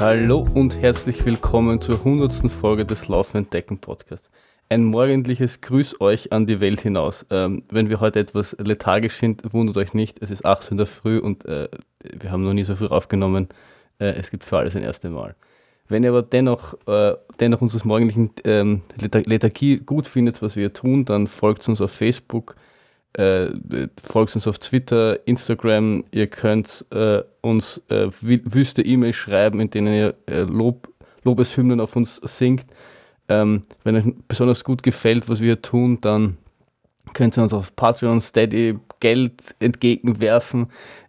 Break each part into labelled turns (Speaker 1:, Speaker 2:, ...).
Speaker 1: Hallo und herzlich willkommen zur 100. Folge des Laufenden Decken Podcasts. Ein morgendliches Grüß euch an die Welt hinaus. Ähm, wenn wir heute etwas lethargisch sind, wundert euch nicht, es ist 8 Uhr in der Früh und äh, wir haben noch nie so früh aufgenommen. Äh, es gibt für alles ein erstes Mal. Wenn ihr aber dennoch, äh, dennoch unseres morgendlichen ähm, Lethargie gut findet, was wir tun, dann folgt uns auf Facebook, äh, folgt uns auf Twitter, Instagram. Ihr könnt äh, uns äh, wüste E-Mails schreiben, in denen ihr äh, Lob, Lobeshymnen auf uns singt. Ähm, wenn euch besonders gut gefällt, was wir tun, dann könnt ihr uns auf Patreon, Steady Geld entgegenwerfen.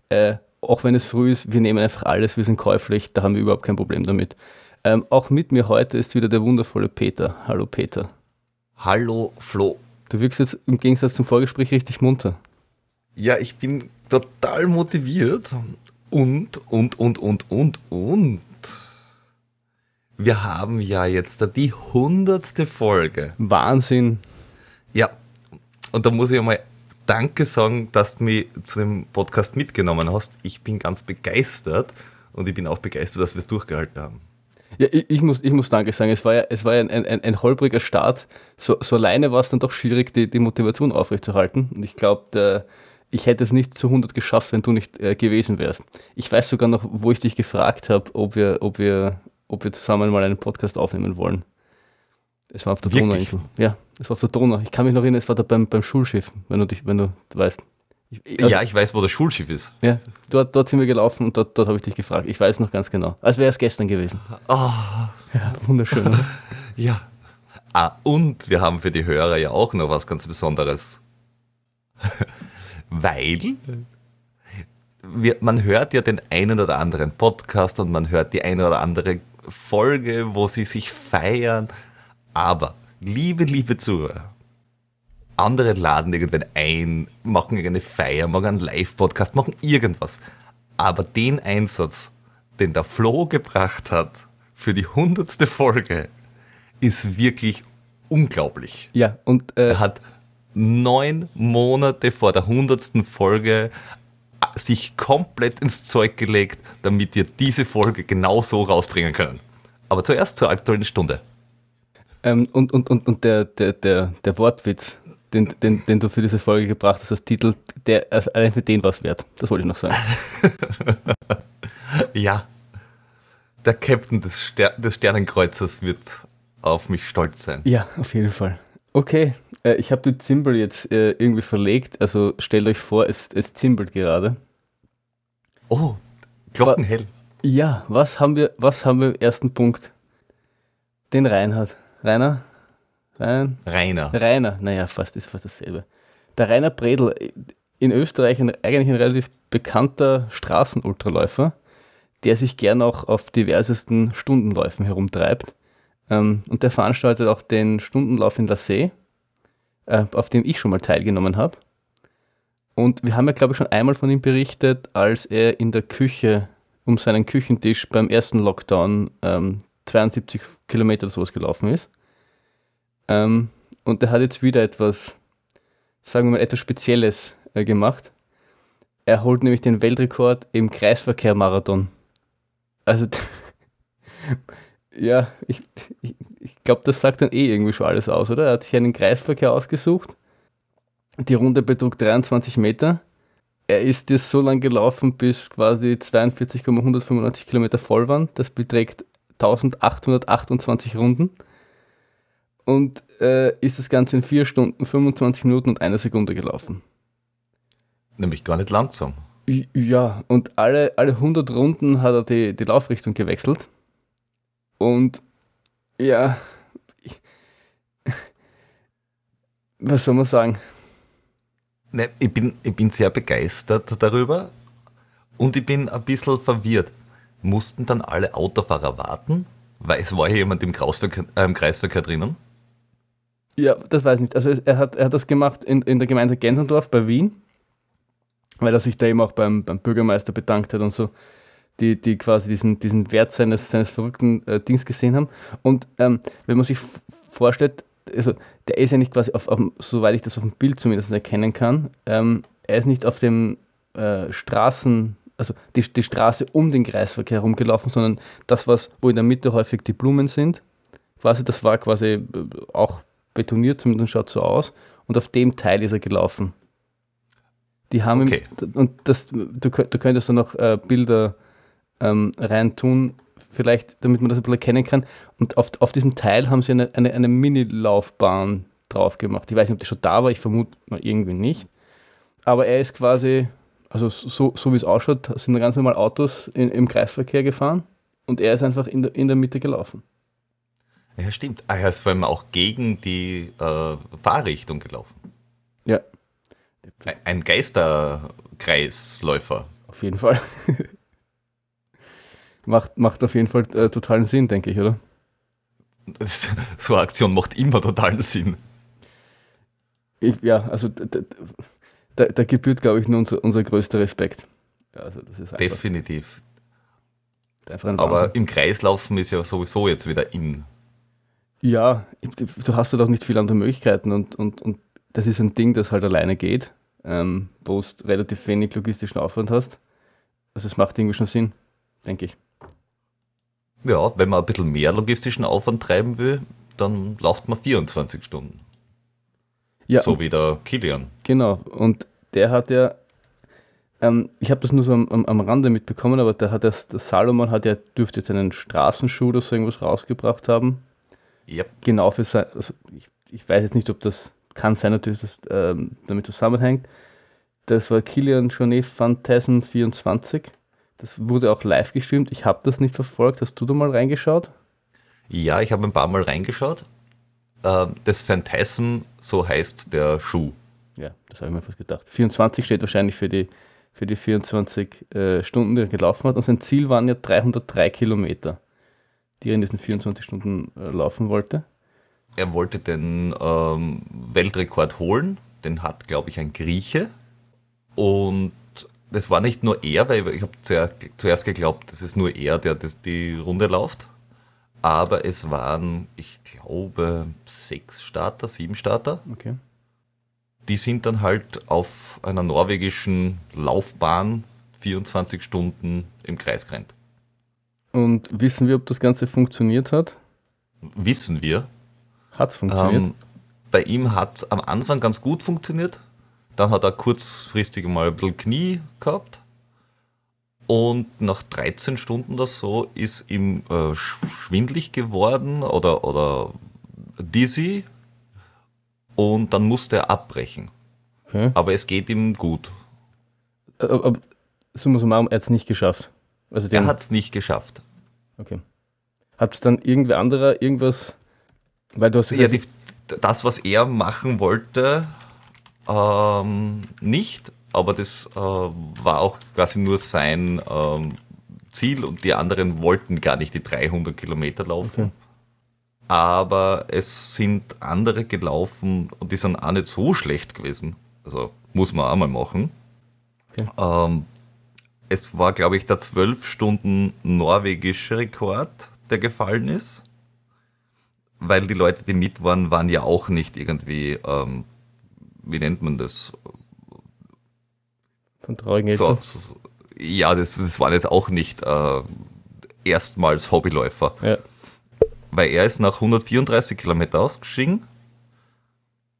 Speaker 1: Äh, auch wenn es früh ist, wir nehmen einfach alles, wir sind käuflich, da haben wir überhaupt kein Problem damit. Ähm, auch mit mir heute ist wieder der wundervolle Peter. Hallo Peter.
Speaker 2: Hallo Flo.
Speaker 1: Du wirkst jetzt im Gegensatz zum Vorgespräch richtig munter.
Speaker 2: Ja, ich bin total motiviert. Und, und, und, und, und, und. Wir haben ja jetzt die hundertste Folge.
Speaker 1: Wahnsinn.
Speaker 2: Ja, und da muss ich einmal Danke sagen, dass du mich zu dem Podcast mitgenommen hast. Ich bin ganz begeistert und ich bin auch begeistert, dass wir es durchgehalten haben.
Speaker 1: Ja, ich, ich, muss, ich muss Danke sagen. Es war ja, es war ja ein, ein, ein holpriger Start. So, so alleine war es dann doch schwierig, die, die Motivation aufrechtzuerhalten. Und ich glaube, ich hätte es nicht zu 100 geschafft, wenn du nicht äh, gewesen wärst. Ich weiß sogar noch, wo ich dich gefragt habe, ob wir, ob, wir, ob wir zusammen mal einen Podcast aufnehmen wollen. Es war auf der Donauinsel. Ja, es war auf der Donau. Ich kann mich noch erinnern, es war da beim, beim Schulschiff, wenn du dich, wenn du weißt.
Speaker 2: Ich, also, ja, ich weiß, wo das Schulschiff ist.
Speaker 1: Ja, dort, dort sind wir gelaufen und dort, dort habe ich dich gefragt. Ich weiß noch ganz genau. Als wäre es gestern gewesen.
Speaker 2: Oh. Ja, wunderschön, ja. Ah, und wir haben für die Hörer ja auch noch was ganz Besonderes. Weil wir, man hört ja den einen oder anderen Podcast und man hört die eine oder andere Folge, wo sie sich feiern. Aber, liebe, liebe Zuhörer, andere laden irgendwann ein, machen eine Feier, machen einen Live-Podcast, machen irgendwas. Aber den Einsatz, den der Flo gebracht hat für die hundertste Folge, ist wirklich unglaublich.
Speaker 1: Ja, und
Speaker 2: äh, er hat neun Monate vor der hundertsten Folge äh, sich komplett ins Zeug gelegt, damit wir diese Folge genau so rausbringen können. Aber zuerst zur aktuellen Stunde.
Speaker 1: Ähm, und und, und, und der, der, der, der Wortwitz, den, den, den du für diese Folge gebracht hast als Titel, der also allein für den was wert. Das wollte ich noch sagen.
Speaker 2: ja. Der Captain des, Ster des Sternenkreuzers wird auf mich stolz sein.
Speaker 1: Ja, auf jeden Fall. Okay, äh, ich habe den Zimbel jetzt äh, irgendwie verlegt. Also stellt euch vor, es, es zimbelt gerade.
Speaker 2: Oh, glockenhell.
Speaker 1: Ja, was haben wir, was haben wir im ersten Punkt? Den Reinhard. Rainer?
Speaker 2: Rein, Rainer.
Speaker 1: Rainer, naja, fast ist fast dasselbe. Der Rainer Bredl, in Österreich ein, eigentlich ein relativ bekannter Straßenultraläufer, der sich gern auch auf diversesten Stundenläufen herumtreibt. Ähm, und der veranstaltet auch den Stundenlauf in La See, äh, auf dem ich schon mal teilgenommen habe. Und wir haben ja, glaube ich, schon einmal von ihm berichtet, als er in der Küche um seinen Küchentisch beim ersten Lockdown ähm, 72 Kilometer oder sowas gelaufen ist. Ähm, und er hat jetzt wieder etwas, sagen wir mal, etwas Spezielles äh, gemacht. Er holt nämlich den Weltrekord im Kreisverkehr-Marathon. Also, ja, ich, ich, ich glaube, das sagt dann eh irgendwie schon alles aus, oder? Er hat sich einen Kreisverkehr ausgesucht. Die Runde betrug 23 Meter. Er ist das so lang gelaufen, bis quasi 42,195 Kilometer voll waren. Das beträgt 1828 Runden und äh, ist das Ganze in 4 Stunden, 25 Minuten und einer Sekunde gelaufen.
Speaker 2: Nämlich gar nicht langsam.
Speaker 1: Ja, und alle, alle 100 Runden hat er die, die Laufrichtung gewechselt. Und ja, ich, was soll man sagen?
Speaker 2: Ne, ich, bin, ich bin sehr begeistert darüber und ich bin ein bisschen verwirrt. Mussten dann alle Autofahrer warten? Weil es war ja jemand im Kreisverkehr, äh, im Kreisverkehr drinnen.
Speaker 1: Ja, das weiß ich nicht. Also er hat, er hat das gemacht in, in der Gemeinde Gensendorf bei Wien, weil er sich da eben auch beim, beim Bürgermeister bedankt hat und so, die, die quasi diesen, diesen Wert seines, seines verrückten äh, Dings gesehen haben. Und ähm, wenn man sich vorstellt, also der ist ja nicht quasi auf, auf, soweit ich das auf dem Bild zumindest erkennen kann, ähm, er ist nicht auf dem äh, Straßen, also die, die Straße um den Kreisverkehr herumgelaufen, sondern das, was, wo in der Mitte häufig die Blumen sind, quasi, das war quasi äh, auch betoniert, zumindest schaut so aus, und auf dem Teil ist er gelaufen. Die haben
Speaker 2: Okay.
Speaker 1: ihm, und das, du, du könntest da noch äh, Bilder ähm, reintun, vielleicht, damit man das ein bisschen erkennen kann. Und auf, auf diesem Teil haben sie eine, eine, eine Mini-Laufbahn drauf gemacht. Ich weiß nicht, ob die schon da war, ich vermute mal irgendwie nicht. Aber er ist quasi, also so, so wie es ausschaut, sind ganz normal Autos in, im Kreisverkehr gefahren und er ist einfach in der, in der Mitte gelaufen.
Speaker 2: Ja, stimmt. Ah, er ist vor allem auch gegen die äh, Fahrrichtung gelaufen.
Speaker 1: Ja,
Speaker 2: Ein Geisterkreisläufer.
Speaker 1: auf jeden Fall. macht, macht auf jeden Fall äh, totalen Sinn, denke ich, oder?
Speaker 2: Das, so eine Aktion macht immer totalen Sinn.
Speaker 1: Ich, ja, also da, da, da, gebührt, glaube ich, nur unser, unser größter Respekt. Also das ist einfach,
Speaker 2: Definitiv.
Speaker 1: einfach ein
Speaker 2: Aber im Kreislaufen ist ja sowieso jetzt wieder in.
Speaker 1: Ja, du hast halt auch nicht viele andere Möglichkeiten und, und, und das ist ein Ding, das halt alleine geht, ähm, wo du relativ wenig logistischen Aufwand hast. Also es macht irgendwie schon Sinn, denke ich.
Speaker 2: Ja, wenn man ein bisschen mehr logistischen Aufwand treiben will, dann läuft man 24 Stunden.
Speaker 1: Ja,
Speaker 2: So wie der Kilian.
Speaker 1: genau. Und der hat ja, ähm, ich habe das nur so am, am, am Rande mitbekommen, aber der hat das, der Salomon hat ja, dürfte jetzt einen Straßenschuh oder so irgendwas rausgebracht haben.
Speaker 2: Ja,
Speaker 1: genau für sein, also ich, ich weiß jetzt nicht, ob das kann sein, natürlich, dass das ähm, damit zusammenhängt. Das war Kilian Jornet Phantasm 24. Das wurde auch live gestreamt. Ich habe das nicht verfolgt. Hast du da mal reingeschaut?
Speaker 2: ja ich habe ein paar Mal reingeschaut. Ähm, Das Phantasm, so heißt der Schuh.
Speaker 1: Ja, das habe ich mir fast gedacht. 24 steht wahrscheinlich für die, für die 24 äh, Stunden, die er gelaufen hat. Und sein Ziel waren ja 303 Kilometer, die er in diesen 24 Stunden äh, laufen wollte.
Speaker 2: Er wollte den ähm, Weltrekord holen. Den hat, glaube ich, ein Grieche. Und das war nicht nur er, weil ich habe zuerst, zuerst geglaubt, das ist nur er, der das, die Runde läuft. Aber es waren, ich glaube, sechs Starter, sieben Starter.
Speaker 1: Okay.
Speaker 2: Die sind dann halt auf einer norwegischen Laufbahn 24 Stunden im Kreis gerannt.
Speaker 1: Und wissen wir, ob das Ganze funktioniert hat?
Speaker 2: Wissen wir.
Speaker 1: Hat es funktioniert?
Speaker 2: Ähm, bei ihm hat es am Anfang ganz gut funktioniert. Dann hat er kurzfristig mal ein bisschen Knie gehabt. Und nach 13 Stunden oder so ist ihm äh, sch- schwindlig geworden oder, oder dizzy. Und dann musste er abbrechen.
Speaker 1: okay.
Speaker 2: Aber es geht ihm gut.
Speaker 1: Äh, Aber summa summarum, er hat es nicht geschafft. Also
Speaker 2: Er hat es nicht geschafft.
Speaker 1: okay. Hat es dann irgendwer anderer irgendwas, weil du hast
Speaker 2: Ja, die, das, was er machen wollte, ähm, nicht, aber das äh, war auch quasi nur sein ähm, Ziel und die anderen wollten gar nicht die 300 Kilometer laufen.
Speaker 1: Okay.
Speaker 2: Aber es sind andere gelaufen und die sind auch nicht so schlecht gewesen. Also muss man auch mal machen.
Speaker 1: Okay.
Speaker 2: Ähm, es war, glaube ich, der 12 Stunden norwegische Rekord, der gefallen ist. Weil die Leute, die mit waren, waren ja auch nicht irgendwie, ähm, wie nennt man das?
Speaker 1: von traurigen
Speaker 2: So, so, ja, das, das waren jetzt auch nicht äh, erstmals Hobbyläufer.
Speaker 1: Ja.
Speaker 2: Weil er ist nach 134 Kilometer ausgestiegen.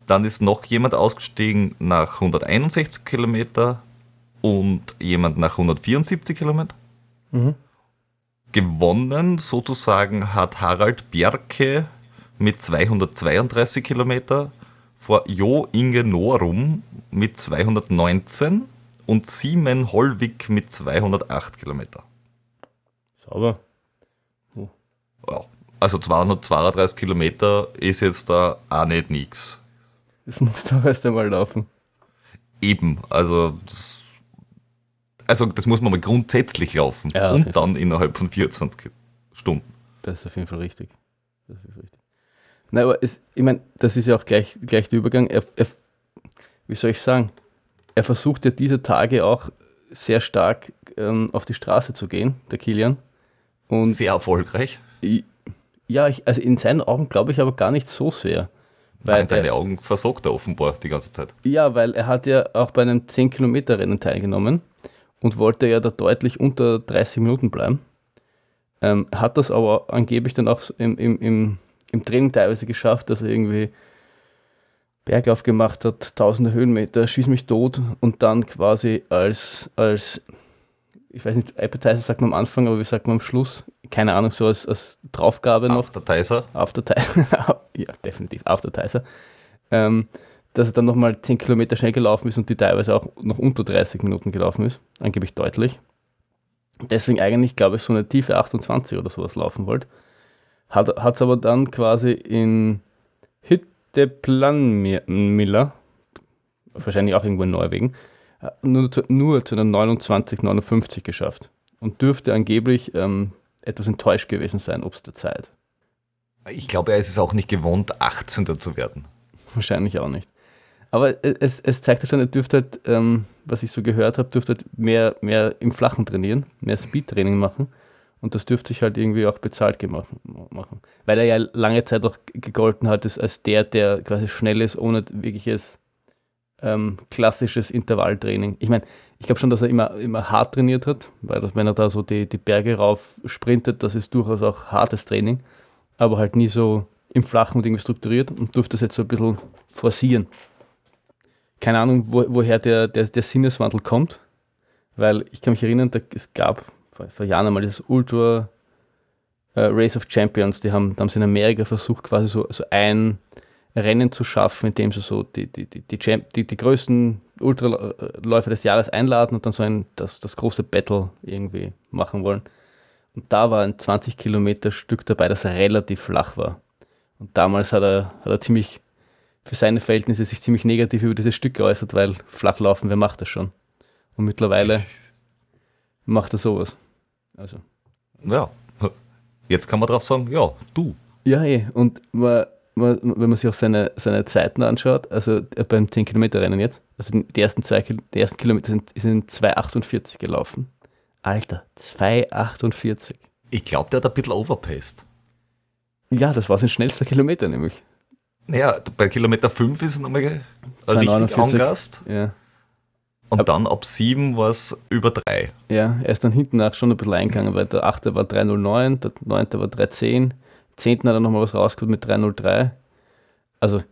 Speaker 2: Dann ist noch jemand ausgestiegen nach 161 Kilometer und jemand nach 174 Kilometer.
Speaker 1: Mhm.
Speaker 2: Gewonnen sozusagen hat Harald Bjerke mit 232 Kilometer vor Jo Inge Norum mit 219 und Simon Hollwig mit 208 Kilometer.
Speaker 1: Sauber.
Speaker 2: Ja, also 232 Kilometer ist jetzt da auch nicht nix.
Speaker 1: Das muss doch erst einmal laufen.
Speaker 2: Eben, also das, also das muss man mal grundsätzlich laufen
Speaker 1: Ja,
Speaker 2: und dann innerhalb von 24 Stunden.
Speaker 1: Das ist auf jeden Fall richtig. Das ist richtig. Nein, aber es, ich meine, das ist ja auch gleich, gleich der Übergang. Er, er, wie soll ich sagen? Er versucht ja diese Tage auch sehr stark ähm, auf die Straße zu gehen, der Kilian. Und
Speaker 2: Sehr erfolgreich.
Speaker 1: i- ja, ich, also in seinen Augen glaube ich aber gar nicht so sehr. Weil
Speaker 2: Weil seine
Speaker 1: er,
Speaker 2: Augen versorgt er offenbar die ganze Zeit.
Speaker 1: ja, weil er hat ja auch bei einem 10-Kilometer-Rennen teilgenommen. Und wollte ja da deutlich unter 30 Minuten bleiben. Ähm, hat das aber angeblich dann auch im, im, im, im Training teilweise geschafft, dass er irgendwie Berglauf gemacht hat, tausende Höhenmeter, schieß mich tot und dann quasi als, als ich weiß nicht, Appetizer sagt man am Anfang, aber wie sagt man am Schluss? Keine Ahnung, so als, als Draufgabe noch.
Speaker 2: Aftertizer?
Speaker 1: Aftertizer, ja, definitiv, Aftertizer. Ähm, dass er dann nochmal 10 Kilometer schnell gelaufen ist und die teilweise auch noch unter 30 Minuten gelaufen ist, angeblich deutlich. Deswegen eigentlich, glaube ich, so eine tiefe 28 oder sowas laufen wollte. Hat es aber dann quasi in Hitteplanmiller, wahrscheinlich auch irgendwo in Norwegen, nur, nur zu einer 29,59 geschafft und dürfte angeblich ähm, etwas enttäuscht gewesen sein, ob es der Zeit.
Speaker 2: Ich glaube, er ist es auch nicht gewohnt, 18. zu werden.
Speaker 1: Wahrscheinlich auch nicht. Aber es, es zeigt ja schon, er dürfte halt, ähm, was ich so gehört habe, dürfte halt mehr, mehr im Flachen trainieren, mehr Speed-Training machen. Und das dürfte sich halt irgendwie auch bezahlt machen. Weil er ja lange Zeit auch gegolten hat als der, der quasi schnell ist, ohne wirkliches ähm, klassisches Intervalltraining. Ich meine, ich glaube schon, dass er immer, immer hart trainiert hat, weil das, wenn er da so die, die Berge rauf sprintet, das ist durchaus auch hartes Training, aber halt nie so im Flachen und irgendwie strukturiert und durfte das jetzt so ein bisschen forcieren keine Ahnung, wo, woher der, der, der Sinneswandel kommt, weil ich kann mich erinnern, da, es gab vor, vor Jahren einmal dieses Ultra äh, Race of Champions, die haben, da haben sie in Amerika versucht, quasi so, so ein Rennen zu schaffen, in dem sie so die, die, die, die, die, die größten Ultraläufer des Jahres einladen und dann so ein, das, das große Battle irgendwie machen wollen. Und da war ein 20 Kilometer Stück dabei, das relativ flach war. Und damals hat er, hat er ziemlich für seine Verhältnisse sich ziemlich negativ über dieses Stück geäußert, weil Flachlaufen, wer macht das schon? Und mittlerweile macht er sowas. Also.
Speaker 2: Ja, jetzt kann man drauf sagen, ja, du.
Speaker 1: Ja, eh. Und man, man, wenn man sich auch seine, seine Zeiten anschaut, also beim 10-Kilometer-Rennen jetzt, also die ersten, zwei, die ersten Kilometer sind, sind 2,48 gelaufen. Alter, 2,48.
Speaker 2: Ich glaube, der hat ein bisschen overpaced.
Speaker 1: Ja, das war sein schnellster Kilometer nämlich.
Speaker 2: Naja, bei Kilometer 5 ist es nochmal richtig angast.
Speaker 1: Ja.
Speaker 2: Und dann ab 7 war es über 3.
Speaker 1: Ja, er ist dann hinten nach schon ein bisschen eingegangen, weil der 8. war 309, der 9. war 310, 10. hat er nochmal was rausgeholt mit 303. Also,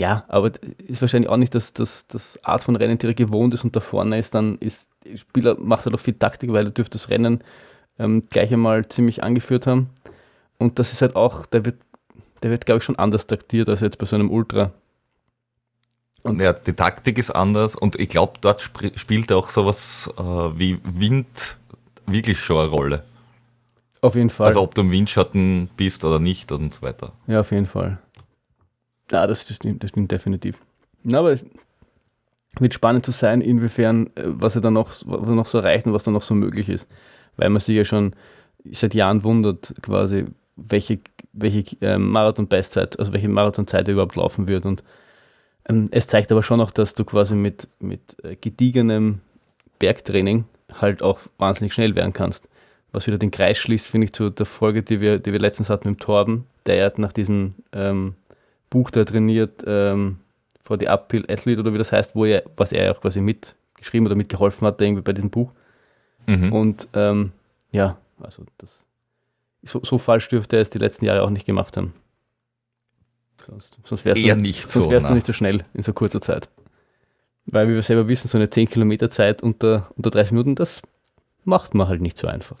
Speaker 1: ja, aber ist wahrscheinlich auch nicht das, das, das Art von Rennen, die er gewohnt ist und da vorne ist dann, ist, der Spieler macht halt auch viel Taktik, weil er dürfte das Rennen ähm, gleich einmal ziemlich angeführt haben. Und das ist halt auch, der wird der wird, glaube ich, schon anders taktiert als jetzt bei so einem Ultra.
Speaker 2: Und ja, die Taktik ist anders und ich glaube, dort sp spielt auch sowas äh, wie Wind wirklich schon eine Rolle.
Speaker 1: Auf jeden Fall.
Speaker 2: Also ob du im Windschatten bist oder nicht und so weiter.
Speaker 1: Ja, auf jeden Fall. Ja, das, das, stimmt, das stimmt definitiv. Na, aber es wird spannend zu sein, inwiefern, äh, was er dann noch, was er noch so erreicht und was dann noch so möglich ist. Weil man sich ja schon seit Jahren wundert, quasi, welche welche ähm, Marathon-Bestzeit, also welche Marathonzeit er überhaupt laufen wird. Und ähm, es zeigt aber schon auch, dass du quasi mit, mit äh, gediegenem Bergtraining halt auch wahnsinnig schnell werden kannst. Was wieder den Kreis schließt, finde ich, zu der Folge, die wir, die wir letztens hatten mit Torben, der hat nach diesem ähm, Buch da trainiert, ähm, for the Uphill Athlete oder wie das heißt, wo er, was er auch quasi mitgeschrieben oder mitgeholfen hat, irgendwie bei diesem Buch. Mhm. Und ähm, ja, also das so, so falsch dürfte er es die letzten Jahre auch nicht gemacht haben. Sonst, sonst wärst,
Speaker 2: Eher
Speaker 1: du,
Speaker 2: nicht
Speaker 1: sonst
Speaker 2: so,
Speaker 1: wärst du nicht so schnell in so kurzer Zeit. Weil, wie wir selber wissen, so eine 10 Kilometer Zeit unter, unter 30 Minuten, das macht man halt nicht so einfach.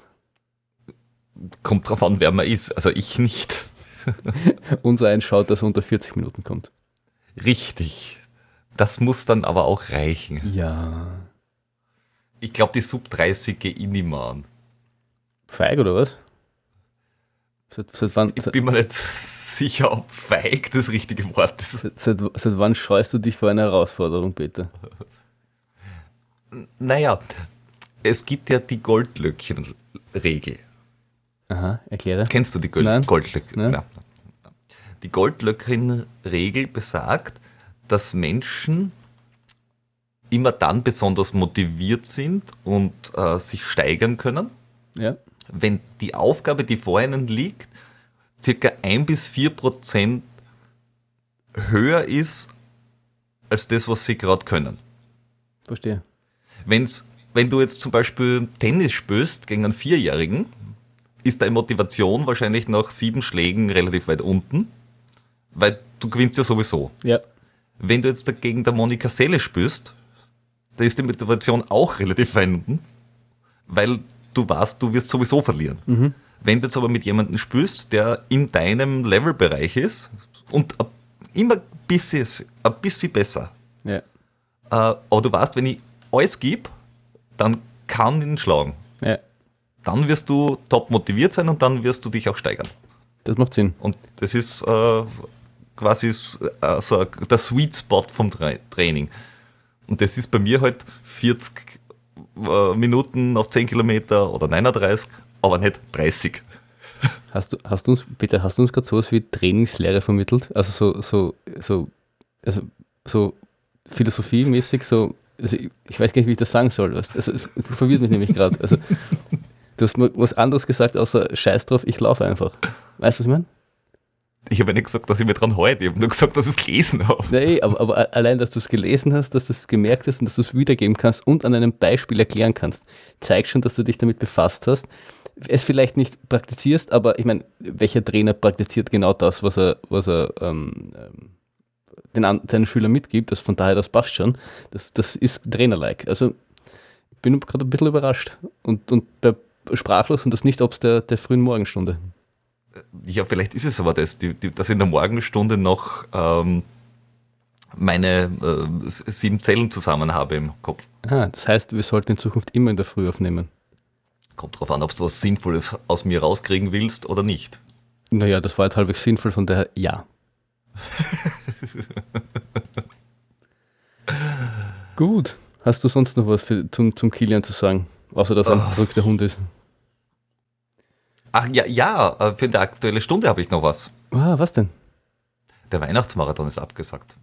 Speaker 2: Kommt drauf an, wer man ist. Also ich nicht.
Speaker 1: Unser eins schaut, dass er unter 40 Minuten kommt.
Speaker 2: Richtig. Das muss dann aber auch reichen.
Speaker 1: Ja.
Speaker 2: Ich glaube, die Sub 30 gehe ich nicht mehr an.
Speaker 1: Feig oder was?
Speaker 2: Seit, seit wann, ich bin mir nicht sicher, ob feig das richtige Wort ist.
Speaker 1: Seit, seit, wann scheust du dich vor einer Herausforderung, Peter?
Speaker 2: Naja, es gibt ja die Goldlöckchen-Regel.
Speaker 1: Aha, erkläre.
Speaker 2: Kennst du die Gold Goldlöckchen? Nein. Die Goldlöckchen-Regel besagt, dass Menschen immer dann besonders motiviert sind und äh, sich steigern können,
Speaker 1: ja
Speaker 2: wenn die Aufgabe, die vor ihnen liegt, circa ein bis vier Prozent höher ist als das, was sie gerade können.
Speaker 1: Verstehe.
Speaker 2: Wenn es wenn du jetzt zum Beispiel Tennis spielst gegen einen Vierjährigen, ist deine Motivation wahrscheinlich nach sieben Schlägen relativ weit unten, weil du gewinnst ja sowieso.
Speaker 1: Ja.
Speaker 2: Wenn du jetzt dagegen der Monika Selle spielst, da ist die Motivation auch relativ weit unten, weil du weißt, du wirst sowieso verlieren.
Speaker 1: Mhm.
Speaker 2: Wenn du jetzt aber mit jemandem spielst, der in deinem Levelbereich ist und immer ein bisschen, ein bisschen besser,
Speaker 1: Ja.
Speaker 2: äh, aber du weißt, wenn ich alles gebe, dann kann ich ihn schlagen.
Speaker 1: Ja.
Speaker 2: Dann wirst du top motiviert sein und dann wirst du dich auch steigern.
Speaker 1: Das macht Sinn.
Speaker 2: Und das ist äh, quasi s- äh, so der Sweet Spot vom Tra Training. Und das ist bei mir halt 40 äh, Minuten auf 10 Kilometer oder 39, aber nicht 30.
Speaker 1: Hast du, hast du uns, bitte, hast du uns gerade sowas wie Trainingslehre vermittelt? Also so, so, so, also so philosophiemäßig, so, also ich, ich weiß gar nicht, wie ich das sagen soll. Was, also, es verwirrt mich nämlich gerade. Also, du hast mal was anderes gesagt, außer Scheiß drauf, ich laufe einfach. Weißt du, was ich meine?
Speaker 2: Ich habe ja nicht gesagt, dass ich mir dran halte. Ich habe nur gesagt, dass ich es gelesen habe.
Speaker 1: Nee, aber, aber allein, dass du es gelesen hast, dass du es gemerkt hast und dass du es wiedergeben kannst und an einem Beispiel erklären kannst, zeigt schon, dass du dich damit befasst hast. Es vielleicht nicht praktizierst, aber ich meine, welcher Trainer praktiziert genau das, was er, was er ähm, ähm, den seinen Schülern mitgibt? Das von daher, das passt schon. Das, das ist Trainer-like. Also ich bin gerade ein bisschen überrascht und, und sprachlos und das nicht ob es der, der frühen Morgenstunde.
Speaker 2: Ja, vielleicht ist es aber das, die, die, dass ich in der Morgenstunde noch ähm, meine äh, sieben Zellen zusammen habe im Kopf.
Speaker 1: Ah, das heißt, wir sollten in Zukunft immer in der Früh aufnehmen.
Speaker 2: Kommt drauf an, ob du was Sinnvolles aus mir rauskriegen willst oder nicht.
Speaker 1: Naja, das war jetzt halbwegs sinnvoll, von daher ja. Gut. Hast du sonst noch was für, zum, zum Kilian zu sagen? Außer, dass er ein
Speaker 2: Ah.
Speaker 1: verrückter Hund ist.
Speaker 2: Ach ja, ja, äh, für die aktuelle Stunde habe ich noch was.
Speaker 1: Ah, was denn?
Speaker 2: Der Weihnachtsmarathon ist abgesagt.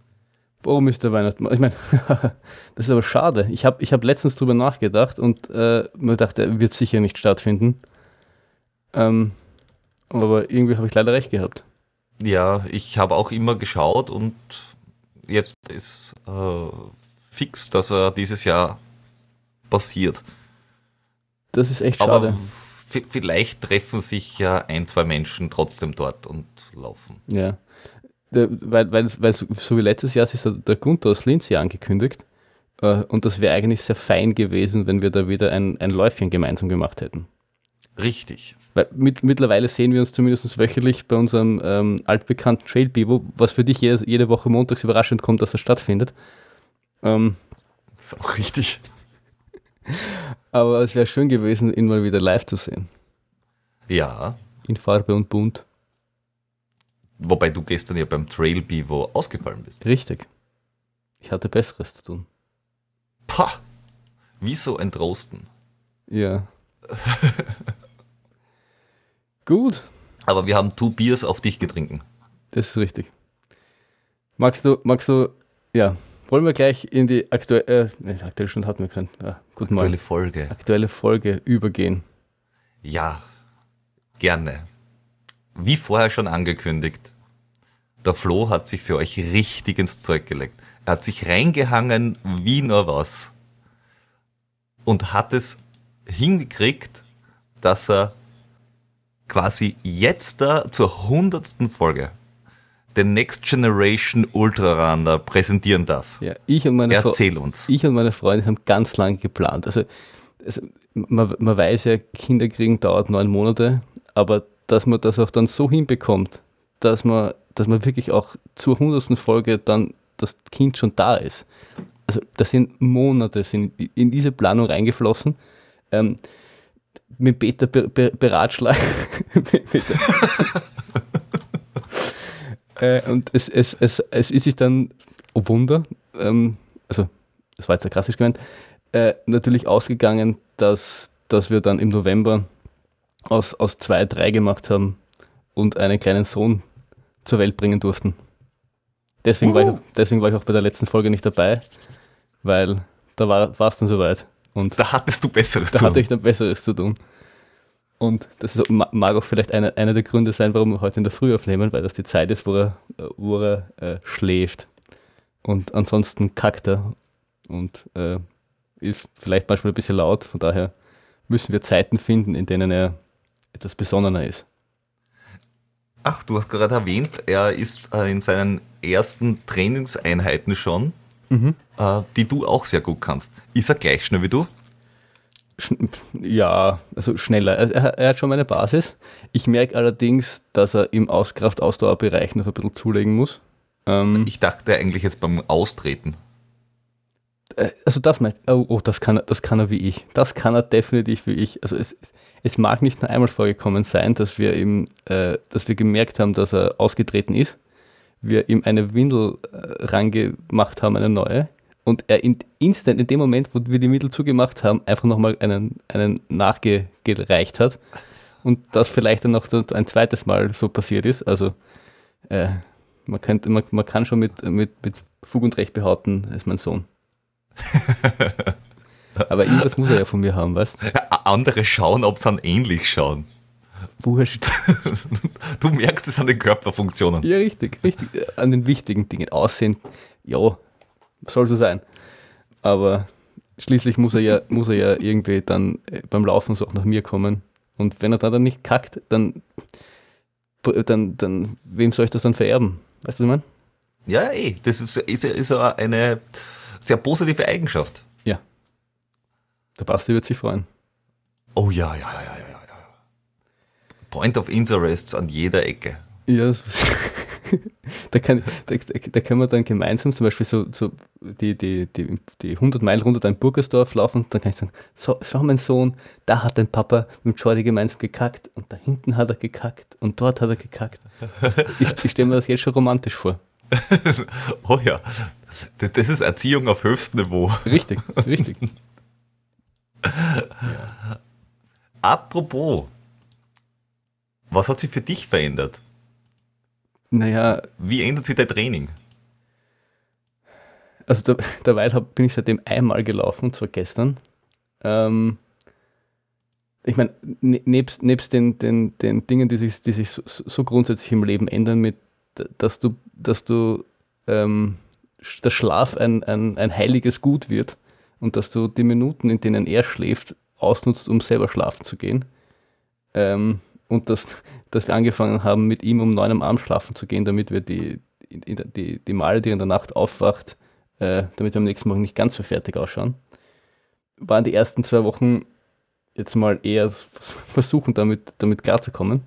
Speaker 1: Warum ist der Weihnachtsmann? Ich meine, das ist aber schade. Ich habe ich hab letztens drüber nachgedacht und äh, mir dachte, er wird sicher nicht stattfinden. Ähm, aber irgendwie habe ich leider recht gehabt.
Speaker 2: Ja, ich habe auch immer geschaut und jetzt ist äh, fix, dass er dieses Jahr passiert.
Speaker 1: Das ist echt
Speaker 2: Aber
Speaker 1: schade.
Speaker 2: v- vielleicht treffen sich ja ein, zwei Menschen trotzdem dort und laufen.
Speaker 1: Ja. Weil, weil, weil so wie letztes Jahr ist der Gunther aus Linz ja angekündigt. Äh, und das wäre eigentlich sehr fein gewesen, wenn wir da wieder ein, ein Läufchen gemeinsam gemacht hätten.
Speaker 2: Richtig.
Speaker 1: Weil mit, mittlerweile sehen wir uns zumindest wöchentlich bei unserem ähm, altbekannten Trail Bivo, was für dich jede, jede Woche montags überraschend kommt, dass er stattfindet. Ähm,
Speaker 2: Ist auch richtig.
Speaker 1: Aber es wäre schön gewesen, ihn mal wieder live zu sehen.
Speaker 2: Ja,
Speaker 1: In Farbe und bunt.
Speaker 2: wobei du gestern ja beim Trail Bivo ausgefallen bist.
Speaker 1: Richtig. Ich hatte Besseres zu tun.
Speaker 2: Pah! Wieso entrosten?
Speaker 1: Ja. Gut.
Speaker 2: Aber wir haben two Biers auf dich getrinken.
Speaker 1: Das ist richtig. Magst du, magst du, ja, wollen wir gleich in die aktuelle, äh, nee, aktuelle Stunde hatten wir keinen, ja, guten
Speaker 2: Aktuelle
Speaker 1: Morgen,
Speaker 2: Folge.
Speaker 1: aktuelle Folge übergehen.
Speaker 2: Ja, gerne. Wie vorher schon angekündigt, der Flo hat sich für euch richtig ins Zeug gelegt. Er hat sich reingehangen wie nur was. Und hat es hingekriegt, dass er quasi jetzt da zur hundertsten Folge den Next Generation Ultra Runner präsentieren darf.
Speaker 1: Ja, ich und meine
Speaker 2: Erzähl uns.
Speaker 1: ich und meine Freundin haben ganz lang geplant. Also, also man, man weiß ja, Kinder kriegen dauert neun Monate, aber dass man das auch dann so hinbekommt, dass man, dass man wirklich auch zur hundertsten Folge dann das Kind schon da ist. Also das sind Monate sind in diese Planung reingeflossen. Ähm, mit Peter be, be, beratschlagen. mit, äh, und es, es, es, es ist sich dann, oh Wunder, ähm, also das war jetzt sarkastisch gemeint, äh, natürlich ausgegangen, dass, dass wir dann im November aus, aus zwei, drei gemacht haben und einen kleinen Sohn zur Welt bringen durften. Deswegen, war ich, deswegen war ich auch bei der letzten Folge nicht dabei, weil da war es dann soweit. Und
Speaker 2: Da hattest du Besseres
Speaker 1: da
Speaker 2: zu
Speaker 1: hatte ich dann Besseres zu tun. Und das ist, ma- mag auch vielleicht einer einer der Gründe sein, warum wir heute in der Früh aufnehmen, weil das die Zeit ist, wo er, wo er äh, schläft. Und ansonsten kackt er und äh, ist vielleicht manchmal ein bisschen laut, von daher müssen wir Zeiten finden, in denen er etwas besonnener ist.
Speaker 2: Ach, du hast gerade erwähnt, er ist äh, in seinen ersten Trainingseinheiten schon,
Speaker 1: Mhm.
Speaker 2: äh, die du auch sehr gut kannst. Ist er gleich schnell wie du?
Speaker 1: Ja, also schneller. Er, er hat schon meine Basis. Ich merke allerdings, dass er im Auskraft-Ausdauerbereich noch ein bisschen zulegen muss. Ähm,
Speaker 2: Ich dachte eigentlich jetzt beim Austreten.
Speaker 1: äh, also das meint, oh, oh, das kann er, das kann er wie ich. Das kann er definitiv wie ich. Also es, es, es mag nicht nur einmal vorgekommen sein, dass wir ihm, äh, dass wir gemerkt haben, dass er ausgetreten ist. Wir ihm eine Windel äh, rangemacht haben, eine neue. Und er in, instant, in dem Moment, wo wir die Windel zugemacht haben, einfach nochmal einen, einen nachgereicht hat. Und das vielleicht dann noch so ein zweites Mal so passiert ist. Also äh, man, könnte, man, man kann schon mit, mit, mit Fug und Recht behaupten, er ist mein Sohn. Aber irgendwas muss er ja von mir haben, weißt du?
Speaker 2: Andere schauen, ob sie an ähnlich schauen.
Speaker 1: Wurscht.
Speaker 2: Du merkst es an den Körperfunktionen.
Speaker 1: Ja, richtig, richtig. An den wichtigen Dingen. Aussehen, ja, soll so sein. Aber schließlich muss er ja, muss er ja irgendwie dann äh, beim Laufen so auch nach mir kommen. Und wenn er da dann nicht kackt, dann, dann, dann wem soll ich das dann vererben? Weißt du, was ich meine?
Speaker 2: Ja, eh. Das ist, ist, ist ja eine sehr positive Eigenschaft.
Speaker 1: Der Basti wird sich freuen.
Speaker 2: Oh ja, ja, ja, ja, ja. ja. Point of Interest an jeder Ecke.
Speaker 1: Ja, das, da, kann, da, da können wir dann gemeinsam zum Beispiel so, so die, die, die, die 100 Meilen runter in Burgersdorf laufen. Dann kann ich sagen, so, schau mein Sohn, da hat dein Papa mit Jordi gemeinsam gekackt und da hinten hat er gekackt und dort hat er gekackt. Ich ich stelle mir das jetzt schon romantisch vor.
Speaker 2: Oh ja. Das das ist Erziehung auf höchstem Niveau.
Speaker 1: Richtig, richtig.
Speaker 2: Apropos, was hat sich für dich verändert?
Speaker 1: Naja,
Speaker 2: Wie ändert sich dein Training?
Speaker 1: also der, derweil hab, bin ich seitdem einmal gelaufen, und zwar gestern. Ähm, ich meine, ne, nebst, nebst den, den, den Dingen, die sich, die sich so, so grundsätzlich im Leben ändern, mit, dass du, dass du ähm, der Schlaf ein, ein, ein heiliges Gut wird und dass du die Minuten, in denen er schläft, ausnutzt, um selber schlafen zu gehen. Ähm, und dass, dass wir angefangen haben, mit ihm um neun am Abend schlafen zu gehen, damit wir die, die, die, die Male, die in der Nacht aufwacht, äh, damit wir am nächsten Morgen nicht ganz so fertig ausschauen. Waren die ersten zwei Wochen jetzt mal eher versuchen, damit, damit klarzukommen.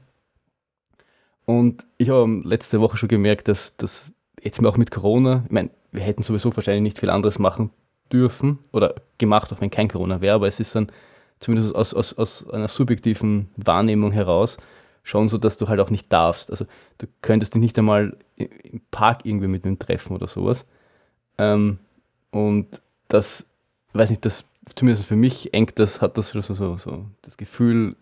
Speaker 1: Und ich habe letzte Woche schon gemerkt, dass, dass jetzt mal auch mit Corona, ich meine, wir hätten sowieso wahrscheinlich nicht viel anderes machen dürfen oder gemacht, auch wenn kein Corona wäre, aber es ist dann zumindest aus, aus, aus einer subjektiven Wahrnehmung heraus schon so, dass du halt auch nicht darfst. Also du könntest dich nicht einmal im Park irgendwie mit ihm treffen oder sowas. Ähm, und das, weiß nicht, das zumindest für mich engt das, hat das so, so, so das Gefühl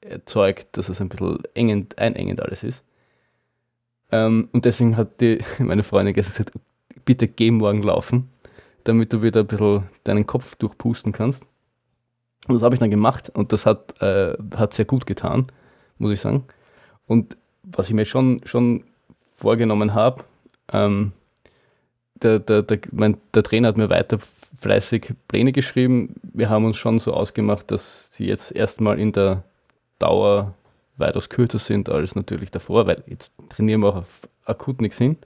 Speaker 1: erzeugt, dass es ein bisschen engend, einengend alles ist. Ähm, und deswegen hat die, meine Freundin gestern gesagt, bitte geh morgen laufen, damit du wieder ein bisschen deinen Kopf durchpusten kannst. Und das habe ich dann gemacht und das hat, äh, hat sehr gut getan, muss ich sagen. Und was ich mir schon, schon vorgenommen habe, ähm, der, der, der, mein, der Trainer hat mir weiter fleißig Pläne geschrieben. Wir haben uns schon so ausgemacht, dass sie jetzt erstmal in der Dauer weitaus kürzer sind als natürlich davor, weil jetzt trainieren wir auch auf akut nichts hin.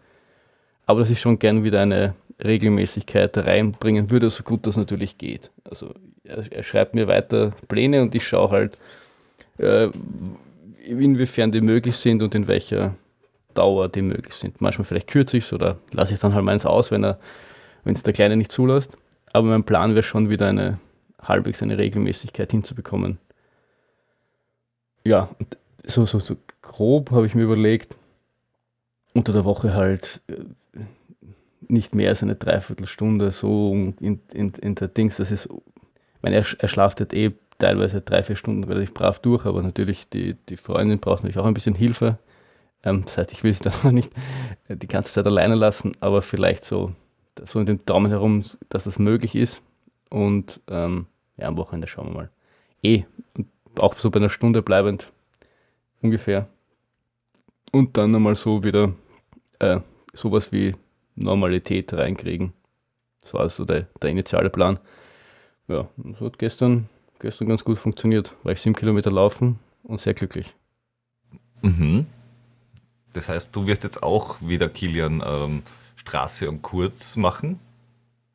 Speaker 1: Aber dass ich schon gern wieder eine Regelmäßigkeit reinbringen würde, so gut das natürlich geht. Also er, er schreibt mir weiter Pläne und ich schaue halt, äh, inwiefern die möglich sind und in welcher Dauer die möglich sind. Manchmal vielleicht kürze ich es oder lasse ich dann halt meins aus, wenn es der Kleine nicht zulässt. Aber mein Plan wäre schon wieder eine halbwegs eine Regelmäßigkeit hinzubekommen. Ja, so, so, so grob habe ich mir überlegt, unter der Woche halt äh, nicht mehr als eine Dreiviertelstunde so in, in, in der Dings, das ist, meine, er, er schlaft halt eh teilweise drei, vier Stunden relativ brav durch, aber natürlich die, die Freundin braucht natürlich auch ein bisschen Hilfe. Ähm, das heißt, ich will sie dann noch nicht äh, die ganze Zeit alleine lassen, aber vielleicht so, so in den Daumen herum, dass das möglich ist. Und ähm, ja, am Wochenende schauen wir mal. Eh, auch so bei einer Stunde bleibend ungefähr. Und dann nochmal so wieder äh, sowas wie Normalität reinkriegen. Das war so der, der initiale Plan. ja, das hat gestern, gestern ganz gut funktioniert. War ich sieben Kilometer laufen und sehr glücklich.
Speaker 2: Mhm. Das heißt, du wirst jetzt auch wieder Kilian ähm, Straße und Kurz machen?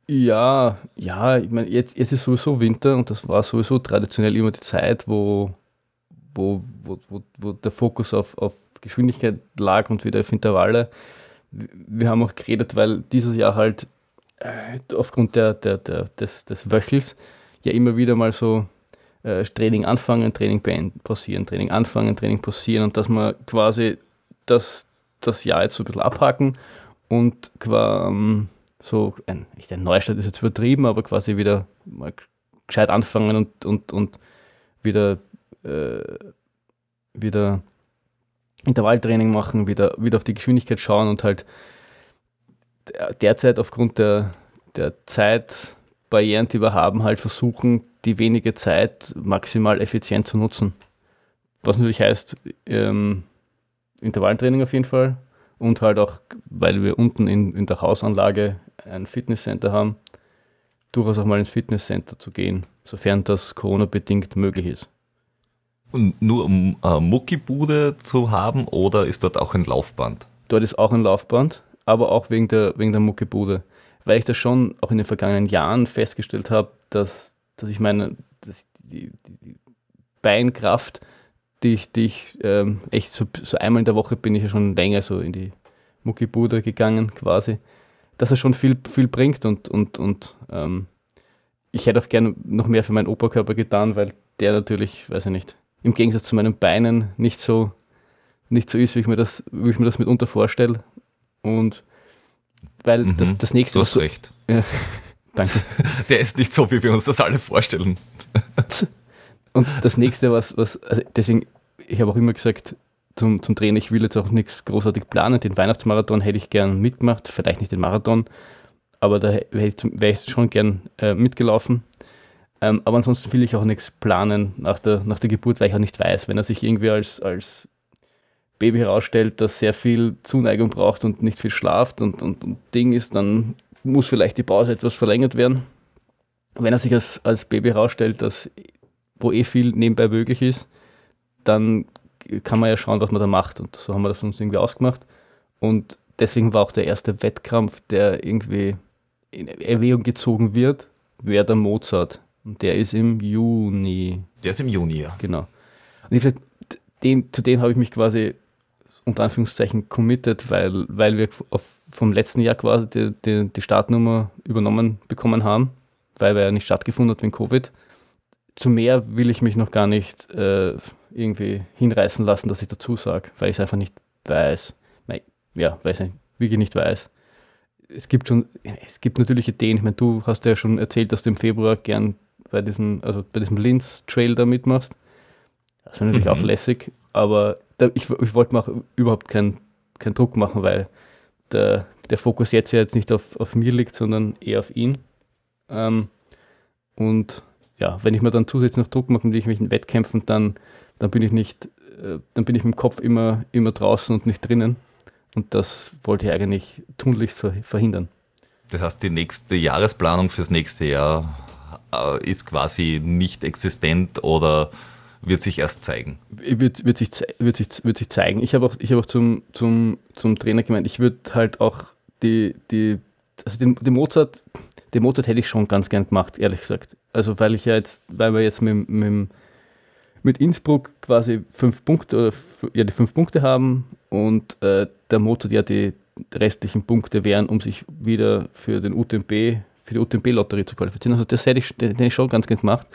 Speaker 1: Ja, ja, ich meine, jetzt, jetzt ist sowieso Winter und das war sowieso traditionell immer die Zeit, wo, wo, wo, wo, wo der Fokus auf, auf Geschwindigkeit lag und wieder auf Intervalle. Wir haben auch geredet, weil dieses Jahr halt äh, aufgrund der, der, der, des, des Wöchels ja immer wieder mal so äh, Training anfangen, Training beenden, pausieren, Training anfangen, Training pausieren und dass man quasi das, das Jahr jetzt so ein bisschen abhaken und quasi ähm, so, ein, nicht ein Neustart ist jetzt übertrieben, aber quasi wieder mal gescheit anfangen und, und, und wieder, äh, wieder Intervalltraining machen, wieder, wieder auf die Geschwindigkeit schauen und halt derzeit aufgrund der, der Zeitbarrieren, die wir haben, halt versuchen, die wenige Zeit maximal effizient zu nutzen. Was natürlich heißt, ähm, Intervalltraining auf jeden Fall und halt auch, weil wir unten in, in der Hausanlage ein Fitnesscenter haben, durchaus auch mal ins Fitnesscenter zu gehen, sofern das Corona-bedingt möglich ist.
Speaker 2: Nur um äh, Muckibude zu haben oder ist dort auch ein Laufband?
Speaker 1: Dort ist auch ein Laufband, aber auch wegen der, wegen der Muckibude. Weil ich das schon auch in den vergangenen Jahren festgestellt habe, dass, dass ich meine, dass die, die, die Beinkraft, die ich, die ich ähm, echt so, so einmal in der Woche bin ich ja schon länger so in die Muckibude gegangen quasi dass er schon viel, viel bringt und, und, und ähm, ich hätte auch gerne noch mehr für meinen Oberkörper getan, weil der natürlich, weiß ich nicht, im Gegensatz zu meinen Beinen nicht so, nicht so ist, wie ich mir das, wie ich mir das mitunter vorstelle. Und weil mhm, das, das nächste.
Speaker 2: Du hast so, recht. Ja,
Speaker 1: danke.
Speaker 2: Der ist nicht so, wie wir uns das alle vorstellen.
Speaker 1: Und das nächste, was, was also deswegen, ich habe auch immer gesagt, zum, zum Drehen. Ich will jetzt auch nichts großartig planen. Den Weihnachtsmarathon hätte ich gern mitgemacht, vielleicht nicht den Marathon, aber da wäre ich, wär ich schon gern äh, mitgelaufen. Ähm, aber ansonsten will ich auch nichts planen nach der, nach der Geburt, weil ich auch nicht weiß, wenn er sich irgendwie als, als Baby herausstellt, das sehr viel Zuneigung braucht und nicht viel schlaft und, und, und Ding ist, dann muss vielleicht die Pause etwas verlängert werden. Wenn er sich als, als Baby herausstellt, dass, wo eh viel nebenbei möglich ist, dann kann man ja schauen, was man da macht. Und so haben wir das uns irgendwie ausgemacht. Und deswegen war auch der erste Wettkampf, der irgendwie in Erwägung gezogen wird, wäre der Mozart. Und der ist im Juni.
Speaker 2: Der ist im Juni, ja.
Speaker 1: Genau. Und ich gesagt, den, zu dem habe ich mich quasi unter Anführungszeichen committed, weil, weil wir auf, vom letzten Jahr quasi die, die, die Startnummer übernommen bekommen haben, weil wir ja nicht stattgefunden hat wegen Covid. Zu mehr will ich mich noch gar nicht äh, irgendwie hinreißen lassen, dass ich dazu sage, weil ich es einfach nicht weiß. Nein, ja, weil ich es wirklich nicht weiß. Es gibt schon, es gibt natürlich Ideen. Ich meine, du hast ja schon erzählt, dass du im Februar gern bei diesem, also bei diesem Linz-Trail da mitmachst. Das ist natürlich mhm. auch lässig, aber da, ich, ich wollte mir auch überhaupt keinen kein Druck machen, weil der, der Fokus jetzt ja jetzt nicht auf, auf mir liegt, sondern eher auf ihn. Ähm, und ja, wenn ich mir dann zusätzlich noch Druck mache, will ich mich in Wettkämpfen, dann dann bin ich nicht, äh, dann bin ich mit dem Kopf immer, immer draußen und nicht drinnen. Und das wollte ich eigentlich tunlichst verhindern.
Speaker 2: Das heißt, die nächste Jahresplanung fürs nächste Jahr äh, ist quasi nicht existent oder wird sich erst zeigen?
Speaker 1: Wird, wird, sich, wird, sich, wird sich zeigen. Ich habe auch, ich hab auch zum, zum, zum Trainer gemeint, ich würde halt auch die, die also den, den Mozart, den Mozart hätte ich schon ganz gern gemacht, ehrlich gesagt. Also weil ich ja jetzt, weil wir jetzt mit, mit, mit Innsbruck quasi fünf Punkte, ja, die fünf Punkte haben und äh, der Motor ja die restlichen Punkte wären, um sich wieder für den UTMB, für die UTMB-Lotterie zu qualifizieren. Also das hätte ich, den hätte ich schon ganz gerne gemacht.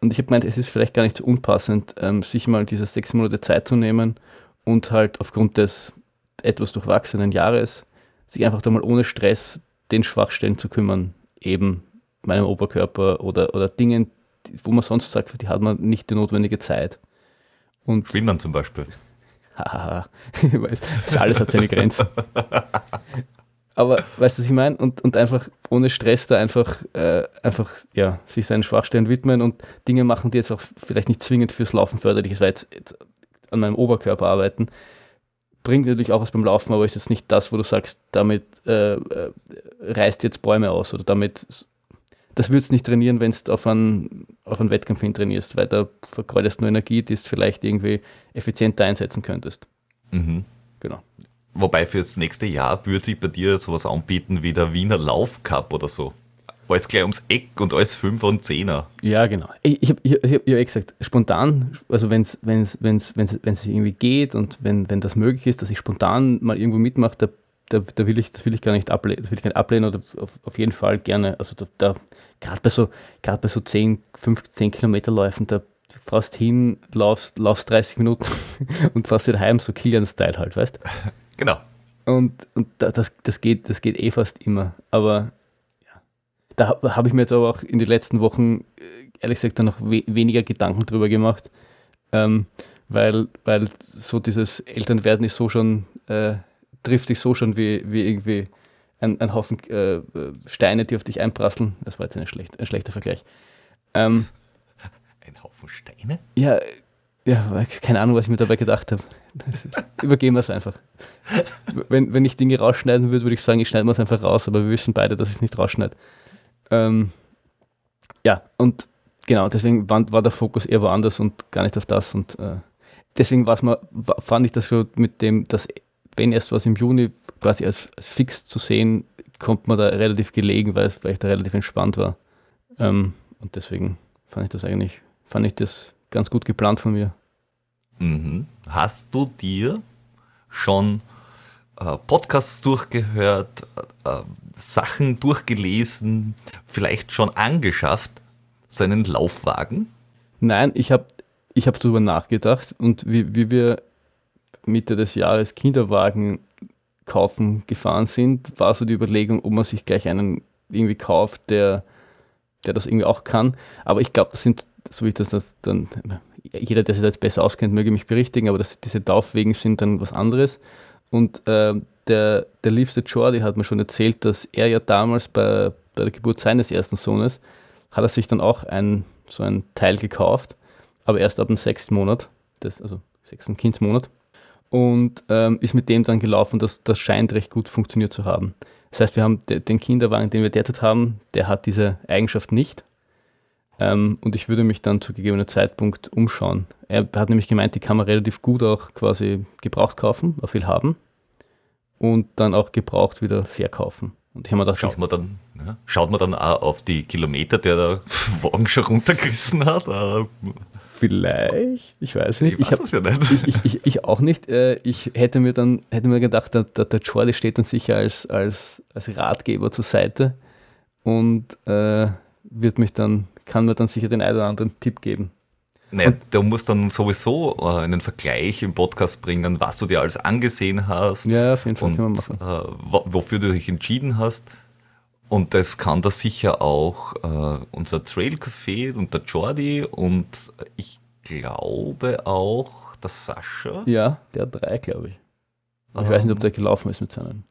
Speaker 1: Und ich habe gemeint, es ist vielleicht gar nicht so unpassend, ähm, sich mal diese sechs Monate Zeit zu nehmen und halt aufgrund des etwas durchwachsenen Jahres sich einfach da mal ohne Stress den Schwachstellen zu kümmern, eben meinem Oberkörper oder, oder Dingen, wo man sonst sagt, für die hat man nicht die notwendige Zeit.
Speaker 2: Und Schwimmen zum Beispiel.
Speaker 1: Haha, das alles hat seine Grenzen. Aber weißt du, was ich meine? Und, und einfach ohne Stress da einfach, äh, einfach ja, sich seinen Schwachstellen widmen und Dinge machen, die jetzt auch vielleicht nicht zwingend fürs Laufen förderlich ist, weil jetzt, jetzt an meinem Oberkörper arbeiten, bringt natürlich auch was beim Laufen, aber ist jetzt nicht das, wo du sagst, damit äh, äh, reißt jetzt Bäume aus oder damit das würdest du nicht trainieren, wenn du auf einen, auf einen Wettkampf hin trainierst, weil da vergeudest nur Energie, die du vielleicht irgendwie effizienter einsetzen könntest.
Speaker 2: Mhm.
Speaker 1: Genau.
Speaker 2: Wobei fürs nächste Jahr würde sich bei dir sowas anbieten wie der Wiener Laufcup oder so. Alles gleich ums Eck und alles Fünfer und Zehner.
Speaker 1: Ja, genau. Ich, habe ich, ich hab, gesagt, spontan, also wenn es irgendwie geht und wenn, wenn das möglich ist, dass ich spontan mal irgendwo mitmache, da, da, da will ich, das will ich gar nicht ablehnen, das will ich gar nicht ablehnen oder auf, auf jeden Fall gerne, also da, da gerade bei so, gerade bei so 10, 5, 10 Kilometer Läufen, da fährst hin, laufst, laufst 30 Minuten und fährst wieder heim, so Kilian-Style halt, weißt
Speaker 2: Genau.
Speaker 1: Und, und das, das, geht, das geht eh fast immer. Aber ja, da habe ich mir jetzt aber auch in den letzten Wochen, äh, ehrlich gesagt, dann noch we weniger Gedanken drüber gemacht. Ähm, weil, weil so dieses Elternwerden ist so schon, äh, trifft dich so schon wie, wie irgendwie ein, ein Haufen äh, Steine, die auf dich einprasseln. Das war jetzt schlecht, ein schlechter Vergleich. Ähm,
Speaker 2: ein Haufen Steine?
Speaker 1: Ja, ja, keine Ahnung, was ich mir dabei gedacht habe. Übergehen wir es einfach. Wenn, wenn ich Dinge rausschneiden würde, würde ich sagen, ich schneide es einfach raus, aber wir wissen beide, dass ich es nicht rausschneide. Ähm, ja, und genau, deswegen war, war, der Fokus eher woanders und gar nicht auf das. Und äh, deswegen mal, fand ich das so mit dem, dass wenn erst was im Juni quasi als, als fix zu sehen, kommt man da relativ gelegen, weil es vielleicht da relativ entspannt war. Ähm, und deswegen fand ich das eigentlich, fand ich das ganz gut geplant von mir.
Speaker 2: Mhm. Hast du dir schon äh, Podcasts durchgehört, äh, Sachen durchgelesen, vielleicht schon angeschafft, so einen Laufwagen?
Speaker 1: Nein, ich habe ich hab darüber nachgedacht und wie, wie wir Mitte des Jahres Kinderwagen kaufen gefahren sind, war so die Überlegung, ob man sich gleich einen irgendwie kauft, der, der das irgendwie auch kann. Aber ich glaube, das sind so wie ich das, das dann, jeder, der sich da jetzt besser auskennt, möge mich berichtigen, aber das, diese Taufwegen sind dann was anderes. Und äh, der, der liebste Jordi hat mir schon erzählt, dass er ja damals bei, bei der Geburt seines ersten Sohnes, hat er sich dann auch ein, so ein Teil gekauft, aber erst ab dem sechsten Monat, das, also sechsten Kindsmonat, und ähm, ist mit dem dann gelaufen. Das, das scheint recht gut funktioniert zu haben. Das heißt, wir haben den Kinderwagen, den wir derzeit haben, der hat diese Eigenschaft nicht. Ähm, und ich würde mich dann zu gegebener Zeitpunkt umschauen. Er hat nämlich gemeint, die kann man relativ gut auch quasi gebraucht kaufen, auch viel haben und dann auch gebraucht wieder verkaufen. Und ich habe mir gedacht,
Speaker 2: schaut man dann, ja, schaut man dann auch auf die Kilometer, der der Wagen schon runtergerissen hat? Äh,
Speaker 1: Vielleicht, ich weiß nicht.
Speaker 2: Ich, weiß
Speaker 1: ich,
Speaker 2: ja nicht.
Speaker 1: Ich, ich, ich, auch nicht. Äh, ich hätte mir dann hätte mir gedacht, der, der, der Jordi steht dann sicher als, als, als Ratgeber zur Seite und äh, wird mich dann kann mir dann sicher den einen oder anderen Tipp geben.
Speaker 2: Naja, du musst dann sowieso äh, einen Vergleich im Podcast bringen, was du dir alles angesehen hast.
Speaker 1: Ja, auf jeden Fall und,
Speaker 2: können wir machen. Äh, wofür du dich entschieden hast. Und das kann da sicher auch äh, unser Trail Café und der Jordi und ich glaube auch der Sascha.
Speaker 1: Ja, der hat drei, glaube ich. Ich ähm, weiß nicht, ob der gelaufen ist mit seinen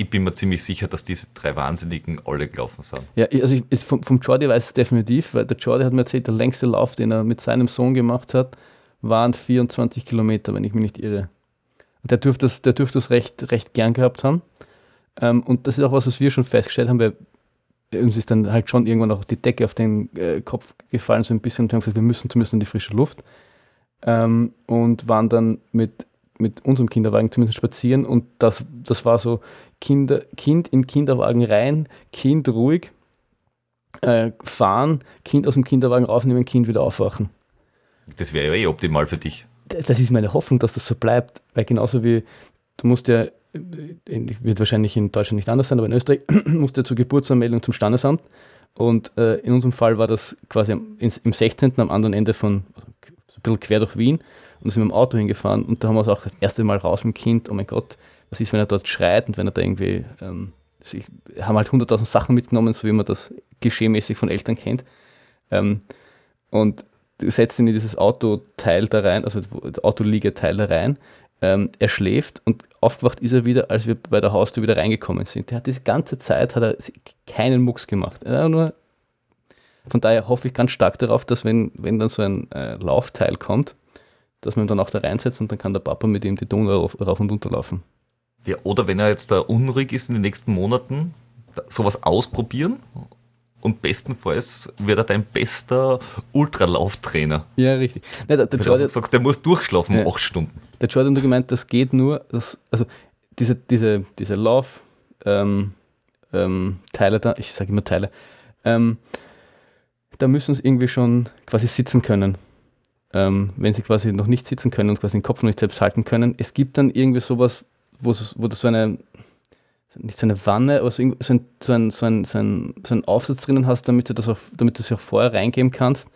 Speaker 2: ich bin mir ziemlich sicher, dass diese drei Wahnsinnigen alle gelaufen sind.
Speaker 1: Ja, also ich, vom, vom Jordi weiß ich definitiv, weil der Jordi hat mir erzählt, der längste Lauf, den er mit seinem Sohn gemacht hat, waren 24 Kilometer, wenn ich mich nicht irre. Und der dürfte das, der dürfte das recht, recht gern gehabt haben. Ähm, und das ist auch was, was wir schon festgestellt haben, weil uns ist dann halt schon irgendwann auch die Decke auf den äh, Kopf gefallen, so ein bisschen, und haben gesagt, wir müssen zumindest in die frische Luft. Ähm, und waren dann mit mit unserem Kinderwagen zumindest spazieren und das, das war so Kinder, Kind in Kinderwagen rein, Kind ruhig, äh, fahren, Kind aus dem Kinderwagen raufnehmen, Kind wieder aufwachen.
Speaker 2: Das wäre ja eh optimal für dich.
Speaker 1: Das ist meine Hoffnung, dass das so bleibt, weil genauso wie du musst ja, äh, wird wahrscheinlich in Deutschland nicht anders sein, aber in Österreich musst du ja zur Geburtsanmeldung zum Standesamt und äh, in unserem Fall war das quasi im, im 16. am anderen Ende von, also so ein bisschen quer durch Wien und sind mit dem Auto hingefahren und da haben wir es auch das erste Mal raus mit dem Kind, oh mein Gott, was ist, wenn er dort schreit und wenn er da irgendwie, ähm, sie haben halt hunderttausend Sachen mitgenommen, so wie man das geschehmäßig von Eltern kennt. Ähm, und du setzt ihn in dieses Autoteil da rein, also Autoliegeteil da rein. Ähm, er schläft und aufgewacht ist er wieder, als wir bei der Haustür wieder reingekommen sind. Der hat diese ganze Zeit hat er keinen Mucks gemacht. Er nur von daher hoffe ich ganz stark darauf, dass wenn, wenn dann so ein äh, Laufteil kommt, dass man ihn dann auch da reinsetzt und dann kann der Papa mit ihm die Donau rauf, rauf und runter laufen.
Speaker 2: Ja, oder wenn er jetzt da unruhig ist in den nächsten Monaten, sowas ausprobieren und bestenfalls wird er dein bester Ultralauftrainer.
Speaker 1: Ja, richtig. Nein, der, der Jordan,
Speaker 2: du sagst, der muss durchschlafen
Speaker 1: Ja.
Speaker 2: acht Stunden.
Speaker 1: der Jordan hat gemeint, das geht nur, das, also diese, diese, diese Lauf, ähm, ähm, Teile da, ich sage immer Teile, ähm, da müssen sie irgendwie schon quasi sitzen können. Ähm, wenn sie quasi noch nicht sitzen können und quasi den Kopf noch nicht selbst halten können. Es gibt dann irgendwie sowas, wo, du so eine, nicht so eine Wanne, aber so, ein, so, ein, so, ein, so, ein, so einen Aufsatz drinnen hast, damit du das auch, damit du es auch vorher reingeben kannst.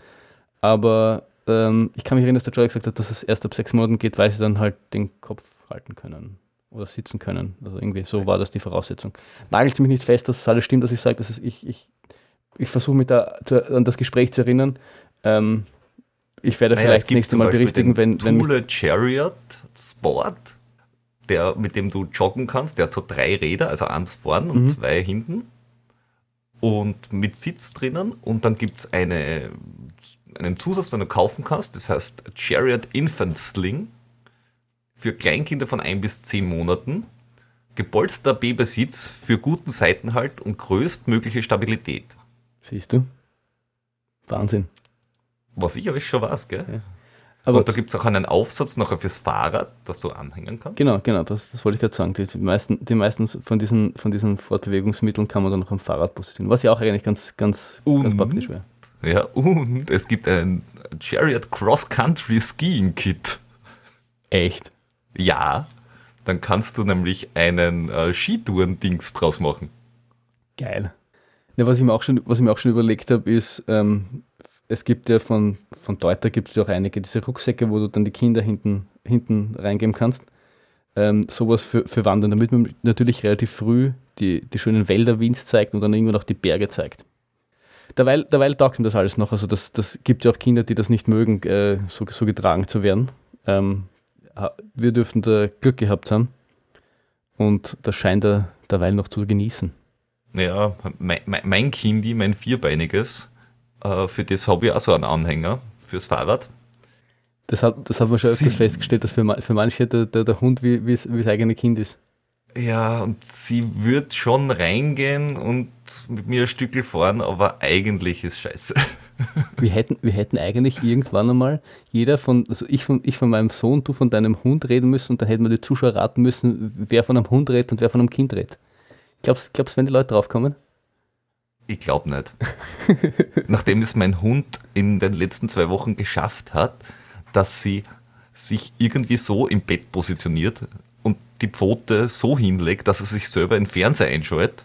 Speaker 1: Aber ähm, ich kann mich erinnern, dass der Joy gesagt hat, dass es erst ab sechs Monaten geht, weil sie dann halt den Kopf halten können oder sitzen können. Also irgendwie so war das die Voraussetzung. Nagelt mich nicht fest, dass es alles stimmt, dass ich sage, dass es, ich, ich, ich versuche mich da zu, an das Gespräch zu erinnern. Ähm, ich werde
Speaker 2: Naja,
Speaker 1: vielleicht das nächste Mal berichtigen, wenn, wenn
Speaker 2: Thule Chariot Sport, der, mit dem du joggen kannst. Der hat so drei Räder, also eins vorn und
Speaker 1: Mhm.
Speaker 2: zwei hinten. Und mit Sitz drinnen. Und dann gibt es eine, einen Zusatz, den du kaufen kannst. Das heißt Chariot Infant Sling für Kleinkinder von ein bis zehn Monaten. Gepolsterter Babysitz für guten Seitenhalt und größtmögliche Stabilität.
Speaker 1: siehst du? Wahnsinn.
Speaker 2: Was ich aber schon weiß, gell?
Speaker 1: Aber
Speaker 2: und da gibt es auch einen Aufsatz nachher fürs Fahrrad, das du anhängen kannst.
Speaker 1: Genau, genau, das, das wollte ich gerade sagen. Die, die, meisten, die meisten von diesen, von diesen Fortbewegungsmitteln kann man dann noch am Fahrrad positionieren, was ja auch eigentlich ganz, ganz, ganz
Speaker 2: Und-
Speaker 1: praktisch wäre.
Speaker 2: Ja, und es gibt ein Chariot Cross Country Skiing Kit.
Speaker 1: Echt?
Speaker 2: Ja, dann kannst du nämlich einen äh, Skitouren-Dings draus machen.
Speaker 1: Geil. Ja, was, ich mir auch schon, was ich mir auch schon überlegt habe, ist, ähm, es gibt ja von, von Deuter gibt es ja auch einige, diese Rucksäcke, wo du dann die Kinder hinten, hinten reingeben kannst. Ähm, sowas für, für Wandern, damit man natürlich relativ früh die, die schönen Wälder Wiens zeigt und dann irgendwann auch die Berge zeigt. Derweil, derweil taugt ihm das alles noch. Also das, das gibt ja auch Kinder, die das nicht mögen, äh, so, so getragen zu werden. Ähm, wir dürften da Glück gehabt haben und das scheint er derweil noch zu genießen.
Speaker 2: Ja, mein, mein Kindi, mein Vierbeiniges, äh, für das habe ich auch so einen Anhänger fürs Fahrrad.
Speaker 1: Das hat, das hat man schon öfters festgestellt, dass für, für manche der, der, der Hund wie, wie, wie das eigene Kind ist.
Speaker 2: Ja, und sie wird schon reingehen und mit mir ein Stückel fahren, aber eigentlich ist scheiße.
Speaker 1: Wir hätten, wir hätten eigentlich irgendwann einmal jeder von, also ich von, ich von meinem Sohn, du von deinem Hund reden müssen und dann hätten wir die Zuschauer raten müssen, wer von einem Hund redet und wer von einem Kind redet. Glaubst du, wenn die Leute draufkommen?
Speaker 2: Ich glaube nicht. Nachdem es mein Hund in den letzten zwei Wochen geschafft hat, dass sie sich irgendwie so im Bett positioniert und die Pfote so hinlegt, dass er sich selber in Fernseher einschaltet,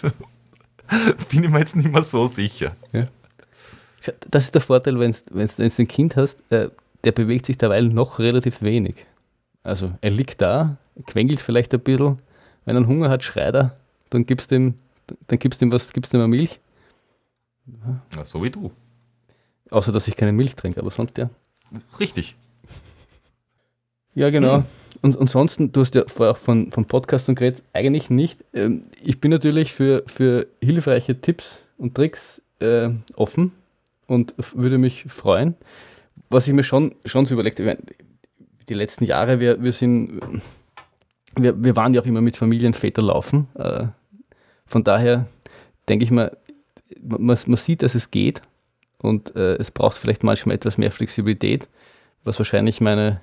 Speaker 2: bin ich mir jetzt nicht mehr so sicher.
Speaker 1: Schau, Das ist der Vorteil, wenn du ein Kind hast, äh, der bewegt sich derweil noch relativ wenig. Also er liegt da, quengelt vielleicht ein bisschen, wenn er Hunger hat, schreit er, dann gibst du ihm, dann gibst du ihm was, gibst du ihm eine Milch,
Speaker 2: Na, so wie du.
Speaker 1: außer dass ich keine Milch trinke, aber sonst ja.
Speaker 2: Richtig.
Speaker 1: Ja, genau. Und ansonsten, du hast ja vorher auch von, von Podcast und geredet, eigentlich nicht. Ähm, ich bin natürlich für, für hilfreiche Tipps und Tricks äh, offen und würde mich freuen. Was ich mir schon, schon so überlegt habe, die letzten Jahre, wir, wir sind, wir, wir waren ja auch immer mit Familienväter laufen. Äh, von daher denke ich mal, man, man sieht, dass es geht und äh, es braucht vielleicht manchmal etwas mehr Flexibilität, was wahrscheinlich meine,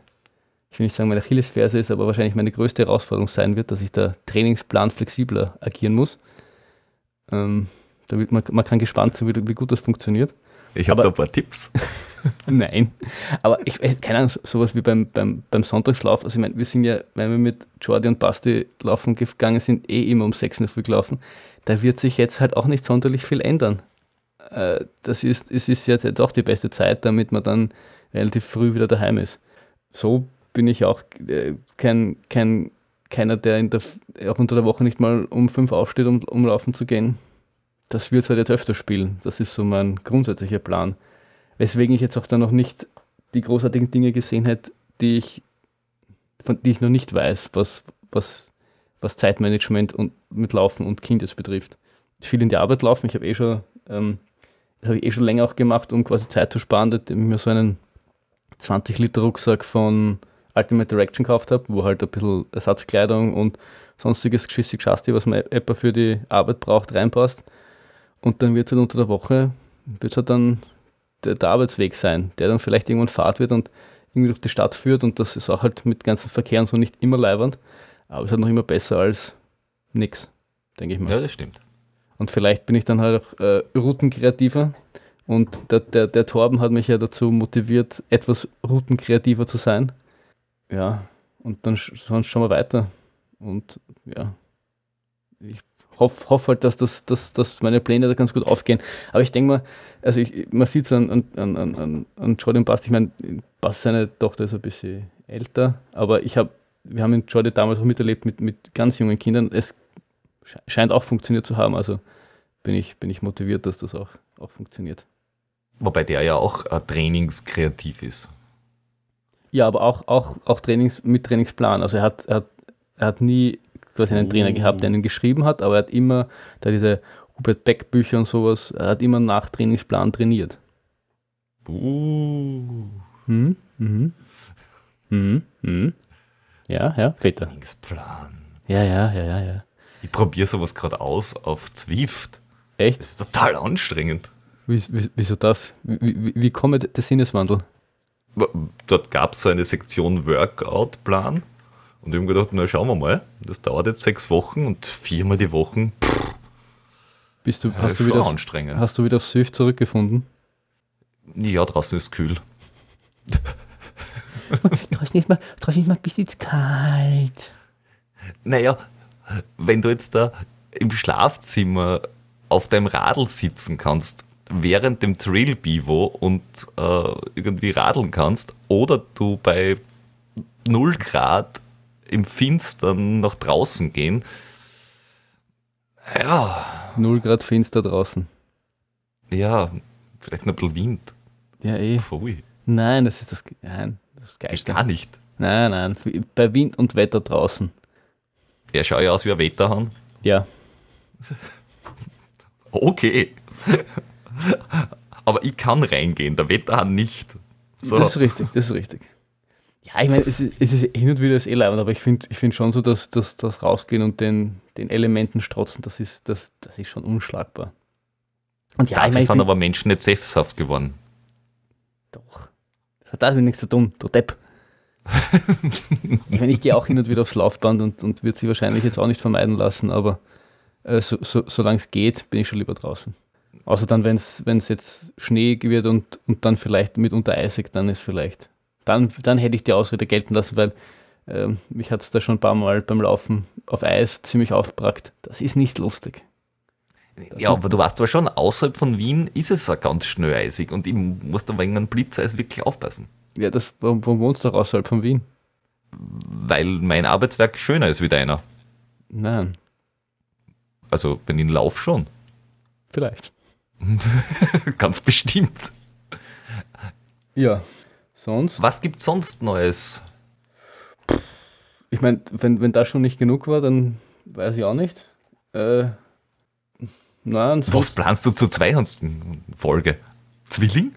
Speaker 1: ich will nicht sagen meine Achillesferse ist, aber wahrscheinlich meine größte Herausforderung sein wird, dass ich der Trainingsplan flexibler agieren muss. Ähm, da wird man, man kann gespannt sein, wie, wie gut das funktioniert.
Speaker 2: Ich habe da ein paar Tipps.
Speaker 1: Nein, aber ich keine Ahnung, so- sowas wie beim, beim, beim Sonntagslauf, also ich meine, wir sind ja, wenn wir mit Jordi und Basti laufen gegangen sind, eh immer um 6 Uhr früh gelaufen, da wird sich jetzt halt auch nicht sonderlich viel ändern. Äh, Das ist, es ist jetzt, auch die beste Zeit, damit man dann relativ früh wieder daheim ist. So bin ich auch äh, kein, kein, keiner, der in der, auch unter der Woche nicht mal um 5 aufsteht, um, um laufen zu gehen. Das wird halt jetzt öfter spielen. Das ist so mein grundsätzlicher Plan. Weswegen ich jetzt auch da noch nicht die großartigen Dinge gesehen hätte, die ich, von die ich noch nicht weiß, was, was, was Zeitmanagement und mit Laufen und Kind jetzt betrifft. Viel in die Arbeit laufen. Ich habe eh schon, ähm, das habe ich eh schon länger auch gemacht, um quasi Zeit zu sparen, indem ich mir so einen 20 Liter Rucksack von Ultimate Direction gekauft habe, wo halt ein bisschen Ersatzkleidung und sonstiges Geschissi Geschasti, was man etwa für die Arbeit braucht, reinpasst. und dann wird es halt unter der Woche, wird halt dann der, der, Arbeitsweg sein, der dann vielleicht irgendwann Fahrt wird und irgendwie durch die Stadt führt und das ist auch halt mit ganzen Verkehren so nicht immer leibernd, aber es ist halt noch immer besser als nix, denke ich mal.
Speaker 2: Ja, das stimmt.
Speaker 1: Und vielleicht bin ich dann halt auch äh, routenkreativer und der, der, der Torben hat mich ja dazu motiviert, etwas routenkreativer zu sein. Ja, und dann sonst schauen wir weiter. Und ja, ich hoffe hoff halt, dass, das, dass, dass meine Pläne da ganz gut aufgehen. Aber ich denke mal, also ich, man sieht es an, an, an, an, an Jordan Bast, ich meine, Bast seine Tochter ist ein bisschen älter, aber ich habe, wir haben in Jordan damals auch miterlebt mit, mit ganz jungen Kindern. Es scheint auch funktioniert zu haben, also bin ich, bin ich motiviert, dass das auch, auch funktioniert.
Speaker 2: Wobei der ja auch äh, trainingskreativ ist.
Speaker 1: Ja, aber auch, auch, auch Trainings, mit Trainingsplan. Also er hat, er hat, er hat nie quasi einen. Trainer gehabt, der ihn geschrieben hat, aber er hat immer, da diese Hubert Beck Bücher und sowas, er hat immer nach Trainingsplan trainiert.
Speaker 2: Uh.
Speaker 1: Hm? Mhm. Mhm. Mhm. Ja, ja, Peter.
Speaker 2: Trainingsplan.
Speaker 1: Ja, ja, ja, ja, ja.
Speaker 2: Ich probiere sowas gerade aus auf Zwift.
Speaker 1: Echt?
Speaker 2: Das ist total anstrengend.
Speaker 1: Wieso das? Wie, wie, wie kommt der Sinneswandel?
Speaker 2: Dort gab es so eine Sektion Workout-Plan und ich habe gedacht, na schauen wir mal, das dauert jetzt sechs Wochen und viermal die Woche.
Speaker 1: Bist du, hast, du wieder aufs, hast du wieder auf Swift zurückgefunden?
Speaker 2: Ja, draußen ist es kühl.
Speaker 1: draußen ist mal, draußen ist mal ein bisschen kalt.
Speaker 2: Naja, wenn du jetzt da im Schlafzimmer auf deinem Radl sitzen kannst während dem Trail Bivo und äh, irgendwie radeln kannst oder du bei 0 Grad im Finstern nach draußen gehen. Ja.
Speaker 1: 0 Grad finster draußen.
Speaker 2: Ja, vielleicht ein bisschen Wind.
Speaker 1: Ja, eh.
Speaker 2: Pfui.
Speaker 1: Nein, das ist das, nein, das Geilste.
Speaker 2: Gar nicht.
Speaker 1: Nein, nein, bei Wind und Wetter draußen.
Speaker 2: Er schaut ja aus wie ein Wetterhahn.
Speaker 1: Ja.
Speaker 2: okay. Aber ich kann reingehen, der Wetterhahn nicht.
Speaker 1: So. Das ist richtig, das ist richtig. Ja, ich meine, es ist, es ist hin und wieder das leibend, aber ich finde ich find schon so, dass, dass das Rausgehen und den, den Elementen strotzen, das ist, das, das ist schon unschlagbar.
Speaker 2: Und ja, Dafür ich mein, sind aber Menschen nicht sesshaft geworden.
Speaker 1: Doch. Das hat damit nichts zu tun, du Depp. ich meine, ich gehe auch hin und wieder aufs Laufband und, und wird sie wahrscheinlich jetzt auch nicht vermeiden lassen, aber äh, so, so, solange es geht, bin ich schon lieber draußen. Außer dann, wenn es jetzt Schnee wird und, und dann vielleicht mitunter eisig, dann ist vielleicht, dann, dann hätte ich die Ausrede gelten lassen, weil äh, mich hat es da schon ein paar Mal beim Laufen auf Eis ziemlich aufgebracht. Das ist nicht lustig.
Speaker 2: Ja, aber du weißt aber schon, außerhalb von Wien ist es ganz schnell eisig und ich muss da wegen einem Blitzeis wirklich aufpassen.
Speaker 1: Ja, das, warum, warum wohnst du außerhalb von Wien?
Speaker 2: Weil mein Arbeitswerk schöner ist wie deiner.
Speaker 1: Nein.
Speaker 2: Also, wenn ich laufe schon.
Speaker 1: Vielleicht.
Speaker 2: Ganz bestimmt.
Speaker 1: Ja, sonst?
Speaker 2: Was gibt sonst Neues?
Speaker 1: Ich meine, wenn, wenn das schon nicht genug war, dann weiß ich auch nicht. Äh,
Speaker 2: nein, Was planst du zur 200. Folge? Zwilling?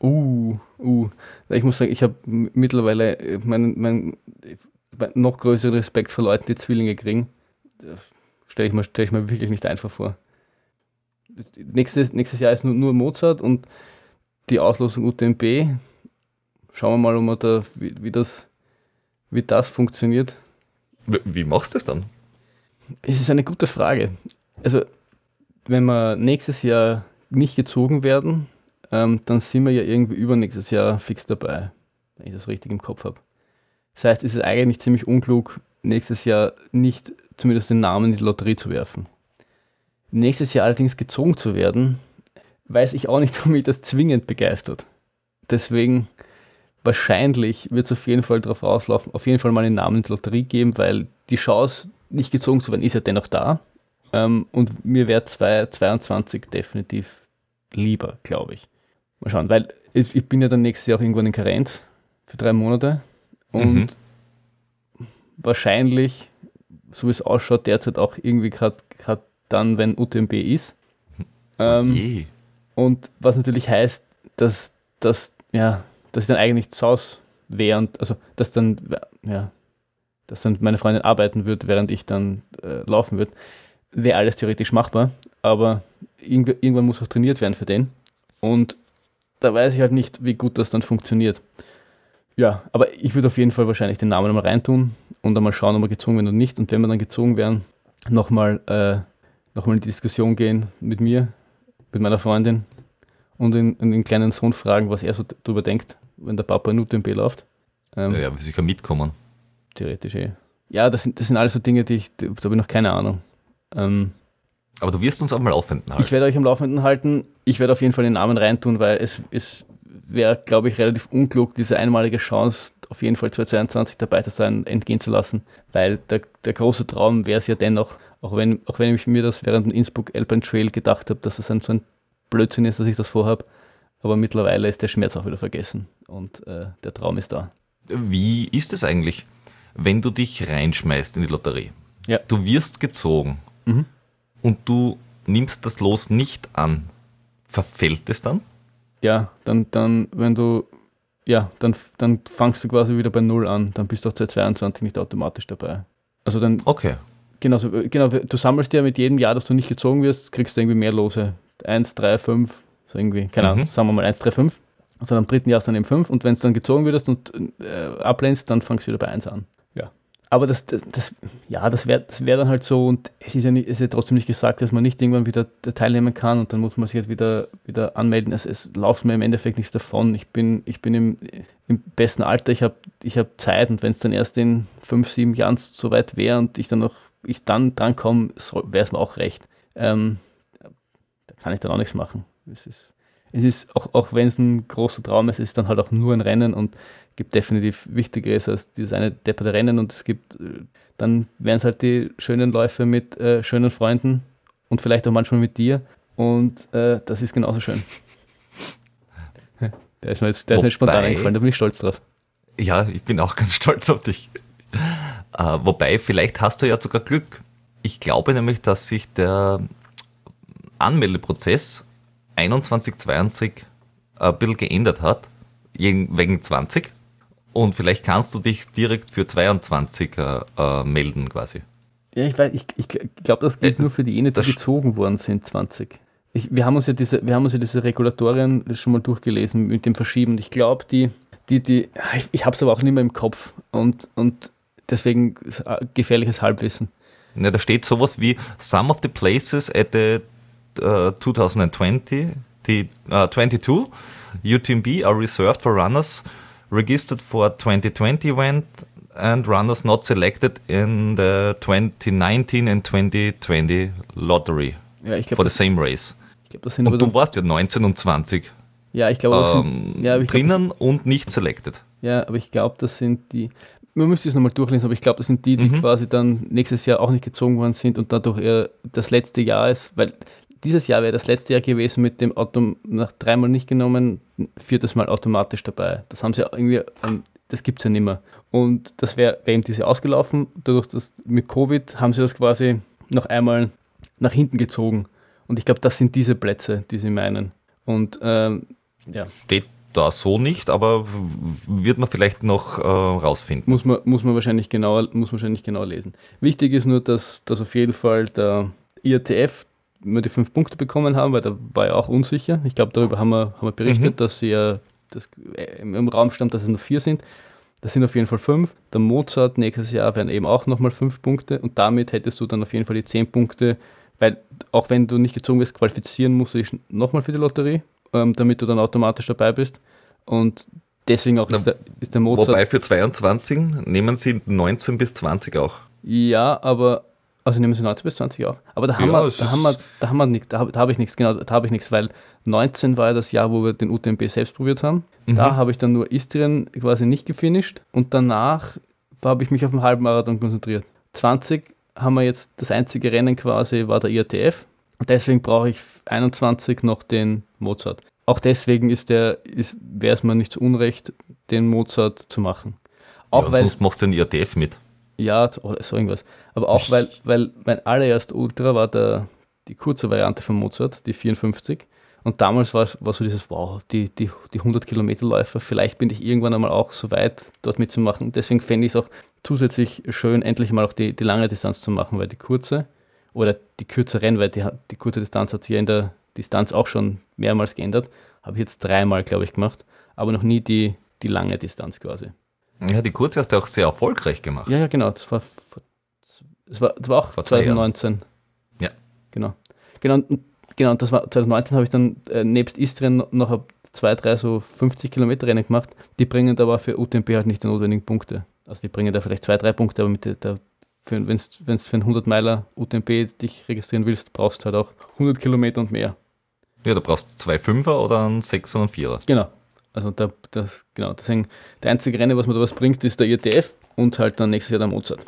Speaker 1: Uh, uh. Ich muss sagen, ich habe mittlerweile meinen mein, mein, noch größeren Respekt vor Leuten, die Zwillinge kriegen. Stelle ich, mir, stell ich mir wirklich nicht einfach vor nächstes, nächstes Jahr ist nur, nur Mozart und die Auslosung UTMB. Schauen wir mal, ob wir da, wie, wie, das, wie das funktioniert.
Speaker 2: Wie machst du das dann?
Speaker 1: Es ist eine gute Frage. Also, wenn wir nächstes Jahr nicht gezogen werden, ähm, dann sind wir ja irgendwie übernächstes Jahr fix dabei, wenn ich das richtig im Kopf habe. Das heißt, es ist eigentlich ziemlich unklug, nächstes Jahr nicht zumindest den Namen in die Lotterie zu werfen. Nächstes Jahr allerdings gezogen zu werden, weiß ich auch nicht, ob mich das zwingend begeistert. Deswegen wahrscheinlich wird es auf jeden Fall darauf rauslaufen, auf jeden Fall mal einen Namen in die Lotterie geben, weil die Chance, nicht gezogen zu werden, ist ja dennoch da. Ähm, und mir wäre 2022 definitiv lieber, glaube ich. Mal schauen, weil ich bin ja dann nächstes Jahr auch irgendwann in Karenz für drei Monate und mhm. wahrscheinlich, so wie es ausschaut, derzeit auch irgendwie gerade dann, wenn UTMB ist. Ähm, und was natürlich heißt, dass, dass, ja, dass ich dann eigentlich zu Hause wäre und also dass dann, ja, dass dann meine Freundin arbeiten wird, während ich dann äh, laufen wird, wäre alles theoretisch machbar. aber irgendwann muss auch trainiert werden für den. Und da weiß ich halt nicht, wie gut das dann funktioniert. Ja, aber ich würde auf jeden Fall wahrscheinlich den Namen einmal reintun und einmal schauen, ob wir gezogen werden oder nicht. Und wenn wir dann gezogen werden, nochmal äh, noch in die Diskussion gehen mit mir, mit meiner Freundin und den, den kleinen Sohn fragen, was er so darüber denkt, wenn der Papa in UTMB läuft.
Speaker 2: Ähm, ja, ja, sicher mitkommen.
Speaker 1: Theoretisch eh. Ja, das sind, das sind alles so Dinge, die ich, da habe ich noch keine Ahnung. Ähm,
Speaker 2: aber du wirst uns auch mal Laufenden halten.
Speaker 1: Ich werde euch am Laufenden halten. Ich werde auf jeden Fall den Namen reintun, weil es, es wäre, glaube ich, relativ unklug, diese einmalige Chance, auf jeden Fall 2022 dabei zu sein, entgehen zu lassen. Weil der, der große Traum wäre es ja dennoch, auch wenn, auch wenn ich mir das während dem Innsbruck Alpine Trail gedacht habe, dass das ein, so ein Blödsinn ist, dass ich das vorhabe. Aber mittlerweile ist der Schmerz auch wieder vergessen und äh, der Traum ist da.
Speaker 2: Wie ist es eigentlich, wenn du dich reinschmeißt in die Lotterie? Ja. Du wirst gezogen mhm. und du nimmst das Los nicht an. Verfällt es dann?
Speaker 1: Ja, dann, dann wenn du, ja, dann, dann fangst du quasi wieder bei Null an. Dann bist du auch 2022 nicht automatisch dabei. Also dann.
Speaker 2: Okay.
Speaker 1: Genau, genau, du sammelst ja mit jedem Jahr, dass du nicht gezogen wirst, kriegst du irgendwie mehr Lose. 1, 3, 5, so irgendwie, keine Ahnung, mhm. sagen wir mal 1, 3, 5. Also am dritten Jahr ist dann eben 5 und wenn es dann gezogen würdest und äh, ablehnst, dann fangst du wieder bei 1 an. Ja. Aber das, das, das ja, das wäre das wär dann halt so und es ist ja, nicht, es ist ja trotzdem nicht gesagt, dass man nicht irgendwann wieder teilnehmen kann und dann muss man sich halt wieder, wieder anmelden. Es, es läuft mir im Endeffekt nichts davon. Ich bin, ich bin im, im besten Alter, ich habe ich hab Zeit und wenn es dann erst in 5, 7 Jahren so weit wäre und ich dann noch, ich dann drankomme, wäre es mir auch recht. Ähm, kann ich dann auch nichts machen. Es ist, es ist, auch, auch wenn es ein großer Traum ist, ist es dann halt auch nur ein Rennen und gibt definitiv Wichtigeres als dieses eine depperte Rennen und es gibt, äh, dann wären es halt die schönen Läufe mit äh, schönen Freunden und vielleicht auch manchmal mit dir und äh, das ist genauso schön. Der ist mir jetzt, der ist mir spontan eingefallen, da bin ich stolz drauf.
Speaker 2: Ja, ich bin auch ganz stolz auf dich. Äh, wobei, vielleicht hast du ja sogar Glück. Ich glaube nämlich, dass sich der Anmeldeprozess 21, 22 ein bisschen geändert hat, wegen 20. Und vielleicht kannst du dich direkt für 22 äh, äh, melden quasi.
Speaker 1: Ja, ich weiß, ich, ich glaube, das gilt äh, nur für diejenigen, die gezogen worden sind, 20. Ich, wir, haben uns ja diese, wir haben uns ja diese Regulatorien schon mal durchgelesen mit dem Verschieben. Ich glaube, die, die, die, ich, ich habe es aber auch nicht mehr im Kopf und, und deswegen gefährliches Halbwissen.
Speaker 2: Ja, da steht sowas wie Some of the places at the 2020, die, uh, 22 UTMB are reserved for runners registered for 2020 event and runners not selected in the 2019 and 2020 lottery
Speaker 1: ja, ich glaub,
Speaker 2: for the same race.
Speaker 1: Ich glaub,
Speaker 2: und du warst ja 19 und 20.
Speaker 1: Ja, ich glaube, ähm,
Speaker 2: sind, ja, drinnen glaub, und nicht selected.
Speaker 1: Ja, aber ich glaube, das sind die, man müsste es nochmal durchlesen, aber ich glaube, das sind die, die mhm. quasi dann nächstes Jahr auch nicht gezogen worden sind und dadurch eher das letzte Jahr ist, weil dieses Jahr wäre das letzte Jahr gewesen mit dem Auto nach dreimal nicht genommen, viertes Mal automatisch dabei. Das haben sie irgendwie, ähm, das gibt es ja nicht mehr. Und das wäre wär eben diese ausgelaufen. Dadurch, dass mit Covid haben sie das quasi noch einmal nach hinten gezogen. Und ich glaube, das sind diese Plätze, die sie meinen. Und ähm, ja.
Speaker 2: Steht da so nicht, aber wird man vielleicht noch äh, rausfinden.
Speaker 1: Muss man, muss man wahrscheinlich genauer, muss man wahrscheinlich genauer lesen. Wichtig ist nur, dass, dass auf jeden Fall der IATF nur die fünf Punkte bekommen haben, weil da war er auch unsicher. Ich glaube, darüber haben wir, haben wir berichtet, mhm. dass sie ja das, im Raum stand, dass es nur vier sind. Das sind auf jeden Fall fünf. Der Mozart nächstes Jahr wären eben auch nochmal fünf Punkte und damit hättest du dann auf jeden Fall die zehn Punkte, weil auch wenn du nicht gezogen wirst, qualifizieren musst du dich nochmal für die Lotterie, ähm, damit du dann automatisch dabei bist. Und deswegen auch
Speaker 2: Na, ist, der, ist der Mozart. Wobei für 22 nehmen sie 19 bis 20 auch.
Speaker 1: Ja, aber also nehmen sie 19 bis 20 auch. Aber da haben ja, wir, da haben wir, da haben wir nichts, da habe hab ich nichts, genau, da habe ich nichts, weil 19 war ja das Jahr, wo wir den UTMB selbst probiert haben. Mhm. Da habe ich dann nur Istrien quasi nicht gefinisht und danach habe ich mich auf den Halbmarathon konzentriert. 20 haben wir jetzt das einzige Rennen quasi war der IATF. Deswegen brauche ich 21 noch den Mozart. Auch deswegen ist der, ist, wäre es mir nicht zu Unrecht, den Mozart zu machen.
Speaker 2: Auch ja, weil, sonst machst du den IATF mit.
Speaker 1: Ja, oder so irgendwas. Aber auch, weil, weil mein allererst Ultra war der, die kurze Variante von Mozart, die 54. Und damals war, war so dieses, wow, die, die, die 100 Kilometer Läufer, vielleicht bin ich irgendwann einmal auch so weit, dort mitzumachen. Deswegen fände ich es auch zusätzlich schön, endlich mal auch die, die lange Distanz zu machen, weil die kurze oder die kürzer Rennen, weil die, die kurze Distanz hat sich ja in der Distanz auch schon mehrmals geändert. Habe ich jetzt dreimal, glaube ich, gemacht, aber noch nie die, die lange Distanz quasi.
Speaker 2: Ja, die kurze hast du auch sehr erfolgreich gemacht.
Speaker 1: Ja, ja, genau. Das war, das war, das war auch
Speaker 2: Vor zwei
Speaker 1: 2019.
Speaker 2: Ja.
Speaker 1: Genau. Genau, genau, und das war 2019 habe ich dann äh, nebst Istrien noch zwei, drei so 50 Kilometer Rennen gemacht. Die bringen aber für UTMP halt nicht die notwendigen Punkte. Also die bringen da vielleicht zwei, drei Punkte, aber mit der, der wenn du für einen 100 Meiler UTMP dich registrieren willst, brauchst du halt auch 100 Kilometer und mehr.
Speaker 2: Ja, du brauchst zwei Fünfer oder einen Sechser und einen Vierer.
Speaker 1: Genau. Also da, das, genau, deswegen, der einzige Rennen, was mir da was bringt, ist der ITF und halt dann nächstes Jahr der Mozart.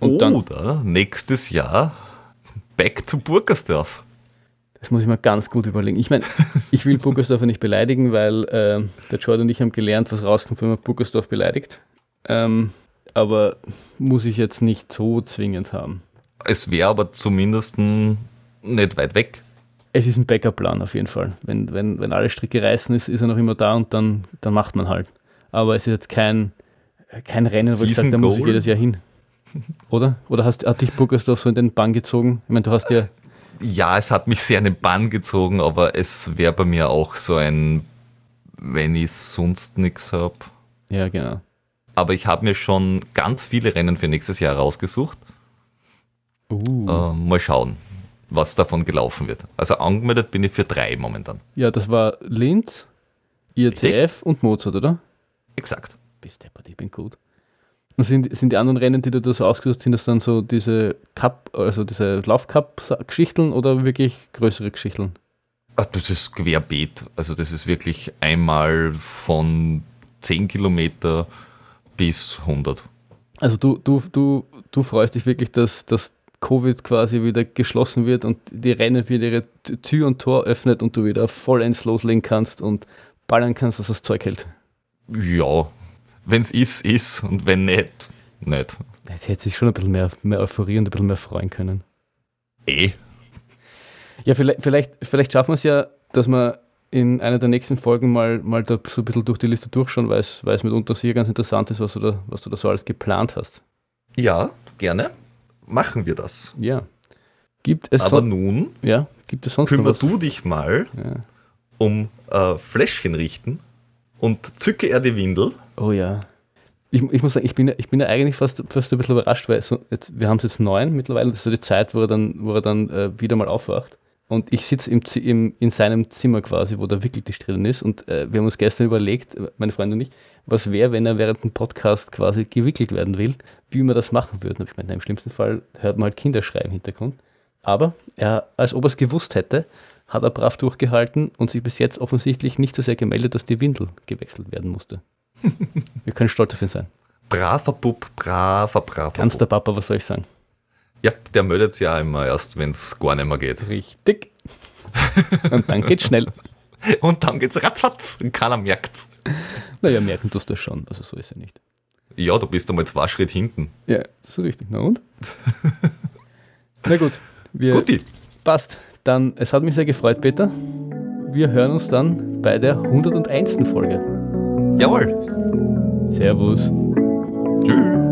Speaker 1: Und dann,
Speaker 2: Oder nächstes Jahr back to Burgersdorf.
Speaker 1: das muss ich mir ganz gut überlegen. Ich meine, ich will Burgersdorf nicht beleidigen, weil äh, der Jordan und ich haben gelernt, was rauskommt, wenn man Burgersdorf beleidigt. Ähm, aber muss ich jetzt nicht so zwingend haben.
Speaker 2: Es wäre aber zumindest nicht weit weg.
Speaker 1: Es ist ein Backup-Plan auf jeden Fall. Wenn, wenn, wenn alle Stricke reißen, ist, ist er noch immer da und dann, dann macht man halt. Aber es ist jetzt kein, kein Rennen, wo ich sage, da muss ich jedes Jahr hin. Oder? Oder hast, hat dich Burgersdorf so in den Bann gezogen? Ich meine, du hast ja,
Speaker 2: Ja, es hat mich sehr in den Bann gezogen, aber es wäre bei mir auch so ein, wenn ich sonst nichts habe.
Speaker 1: ja genau.
Speaker 2: Aber ich habe mir schon ganz viele Rennen für nächstes Jahr rausgesucht.
Speaker 1: Uh.
Speaker 2: Ähm, mal schauen, was davon gelaufen wird. Also angemeldet bin ich für drei momentan.
Speaker 1: Ja, das war Linz, IRTF und Mozart, oder?
Speaker 2: Exakt.
Speaker 1: Bist deppert, ich bin gut. Und sind, sind die anderen Rennen, die du da so ausgesucht hast, sind das dann so diese Cup, also diese Laufcup-Geschichten oder wirklich größere Geschichten?
Speaker 2: Ach, das ist querbeet. Also das ist wirklich einmal von 10 Kilometer bis 100.
Speaker 1: Also du, du, du, du freust dich wirklich, dass, dass Covid quasi wieder geschlossen wird und die Rennen wieder ihre Tür und Tor öffnet und du wieder vollends loslegen kannst und ballern kannst, was das Zeug hält.
Speaker 2: Ja, wenn es ist, ist und wenn nicht, nicht.
Speaker 1: Jetzt hätte sich schon ein bisschen mehr, mehr Euphorie und ein bisschen mehr freuen können.
Speaker 2: Eh.
Speaker 1: Ja, vielleicht, vielleicht, vielleicht schaffen wir es ja, dass wir in einer der nächsten Folgen mal, mal da so ein bisschen durch die Liste durchschauen, weil es, mitunter sicher ganz interessant ist, was du, da, was du da so alles geplant hast.
Speaker 2: Ja, gerne. Machen wir das.
Speaker 1: Ja. Gibt es,
Speaker 2: Aber nun
Speaker 1: ja, gibt es sonst
Speaker 2: kümmer du dich mal
Speaker 1: Ja.
Speaker 2: um äh, Fläschchen richten und zücke er die Windel.
Speaker 1: Oh ja. Ich, ich muss sagen, ich bin, ja- ich bin ja eigentlich fast, fast ein bisschen überrascht, weil so jetzt, wir haben es jetzt neun mittlerweile, das ist so die Zeit, wo er dann, wo er dann äh, wieder mal aufwacht. Und ich sitze im, im, in seinem Zimmer quasi, wo der Wickeltisch drin ist. Und äh, wir haben uns gestern überlegt, meine Freunde und ich, was wäre, wenn er während dem Podcast quasi gewickelt werden will, wie wir das machen würden. Ich na, im schlimmsten Fall hört man halt Kinderschrei im Hintergrund. Aber er, als ob er es gewusst hätte, hat er brav durchgehalten und sich bis jetzt offensichtlich nicht so sehr gemeldet, dass die Windel gewechselt werden musste. Wir können stolz auf ihn sein.
Speaker 2: Braver Bub, braver, braver
Speaker 1: Ganz der Papa, was soll ich sagen?
Speaker 2: Ja, der meldet sich ja immer erst, wenn es gar nicht mehr geht.
Speaker 1: Richtig. Und dann geht's schnell.
Speaker 2: Und dann geht's ratzfatz und keiner merkt's.
Speaker 1: Naja, merken tust du das schon. Also so ist er nicht.
Speaker 2: Ja, du bist einmal zwei Schritt hinten.
Speaker 1: Ja, das ist richtig. Na und? Na gut. Wir,
Speaker 2: Guti.
Speaker 1: passt. Dann, es hat mich sehr gefreut, Peter. Wir hören uns dann bei der 101. Folge.
Speaker 2: Jawohl.
Speaker 1: Servus.
Speaker 2: Tschüss.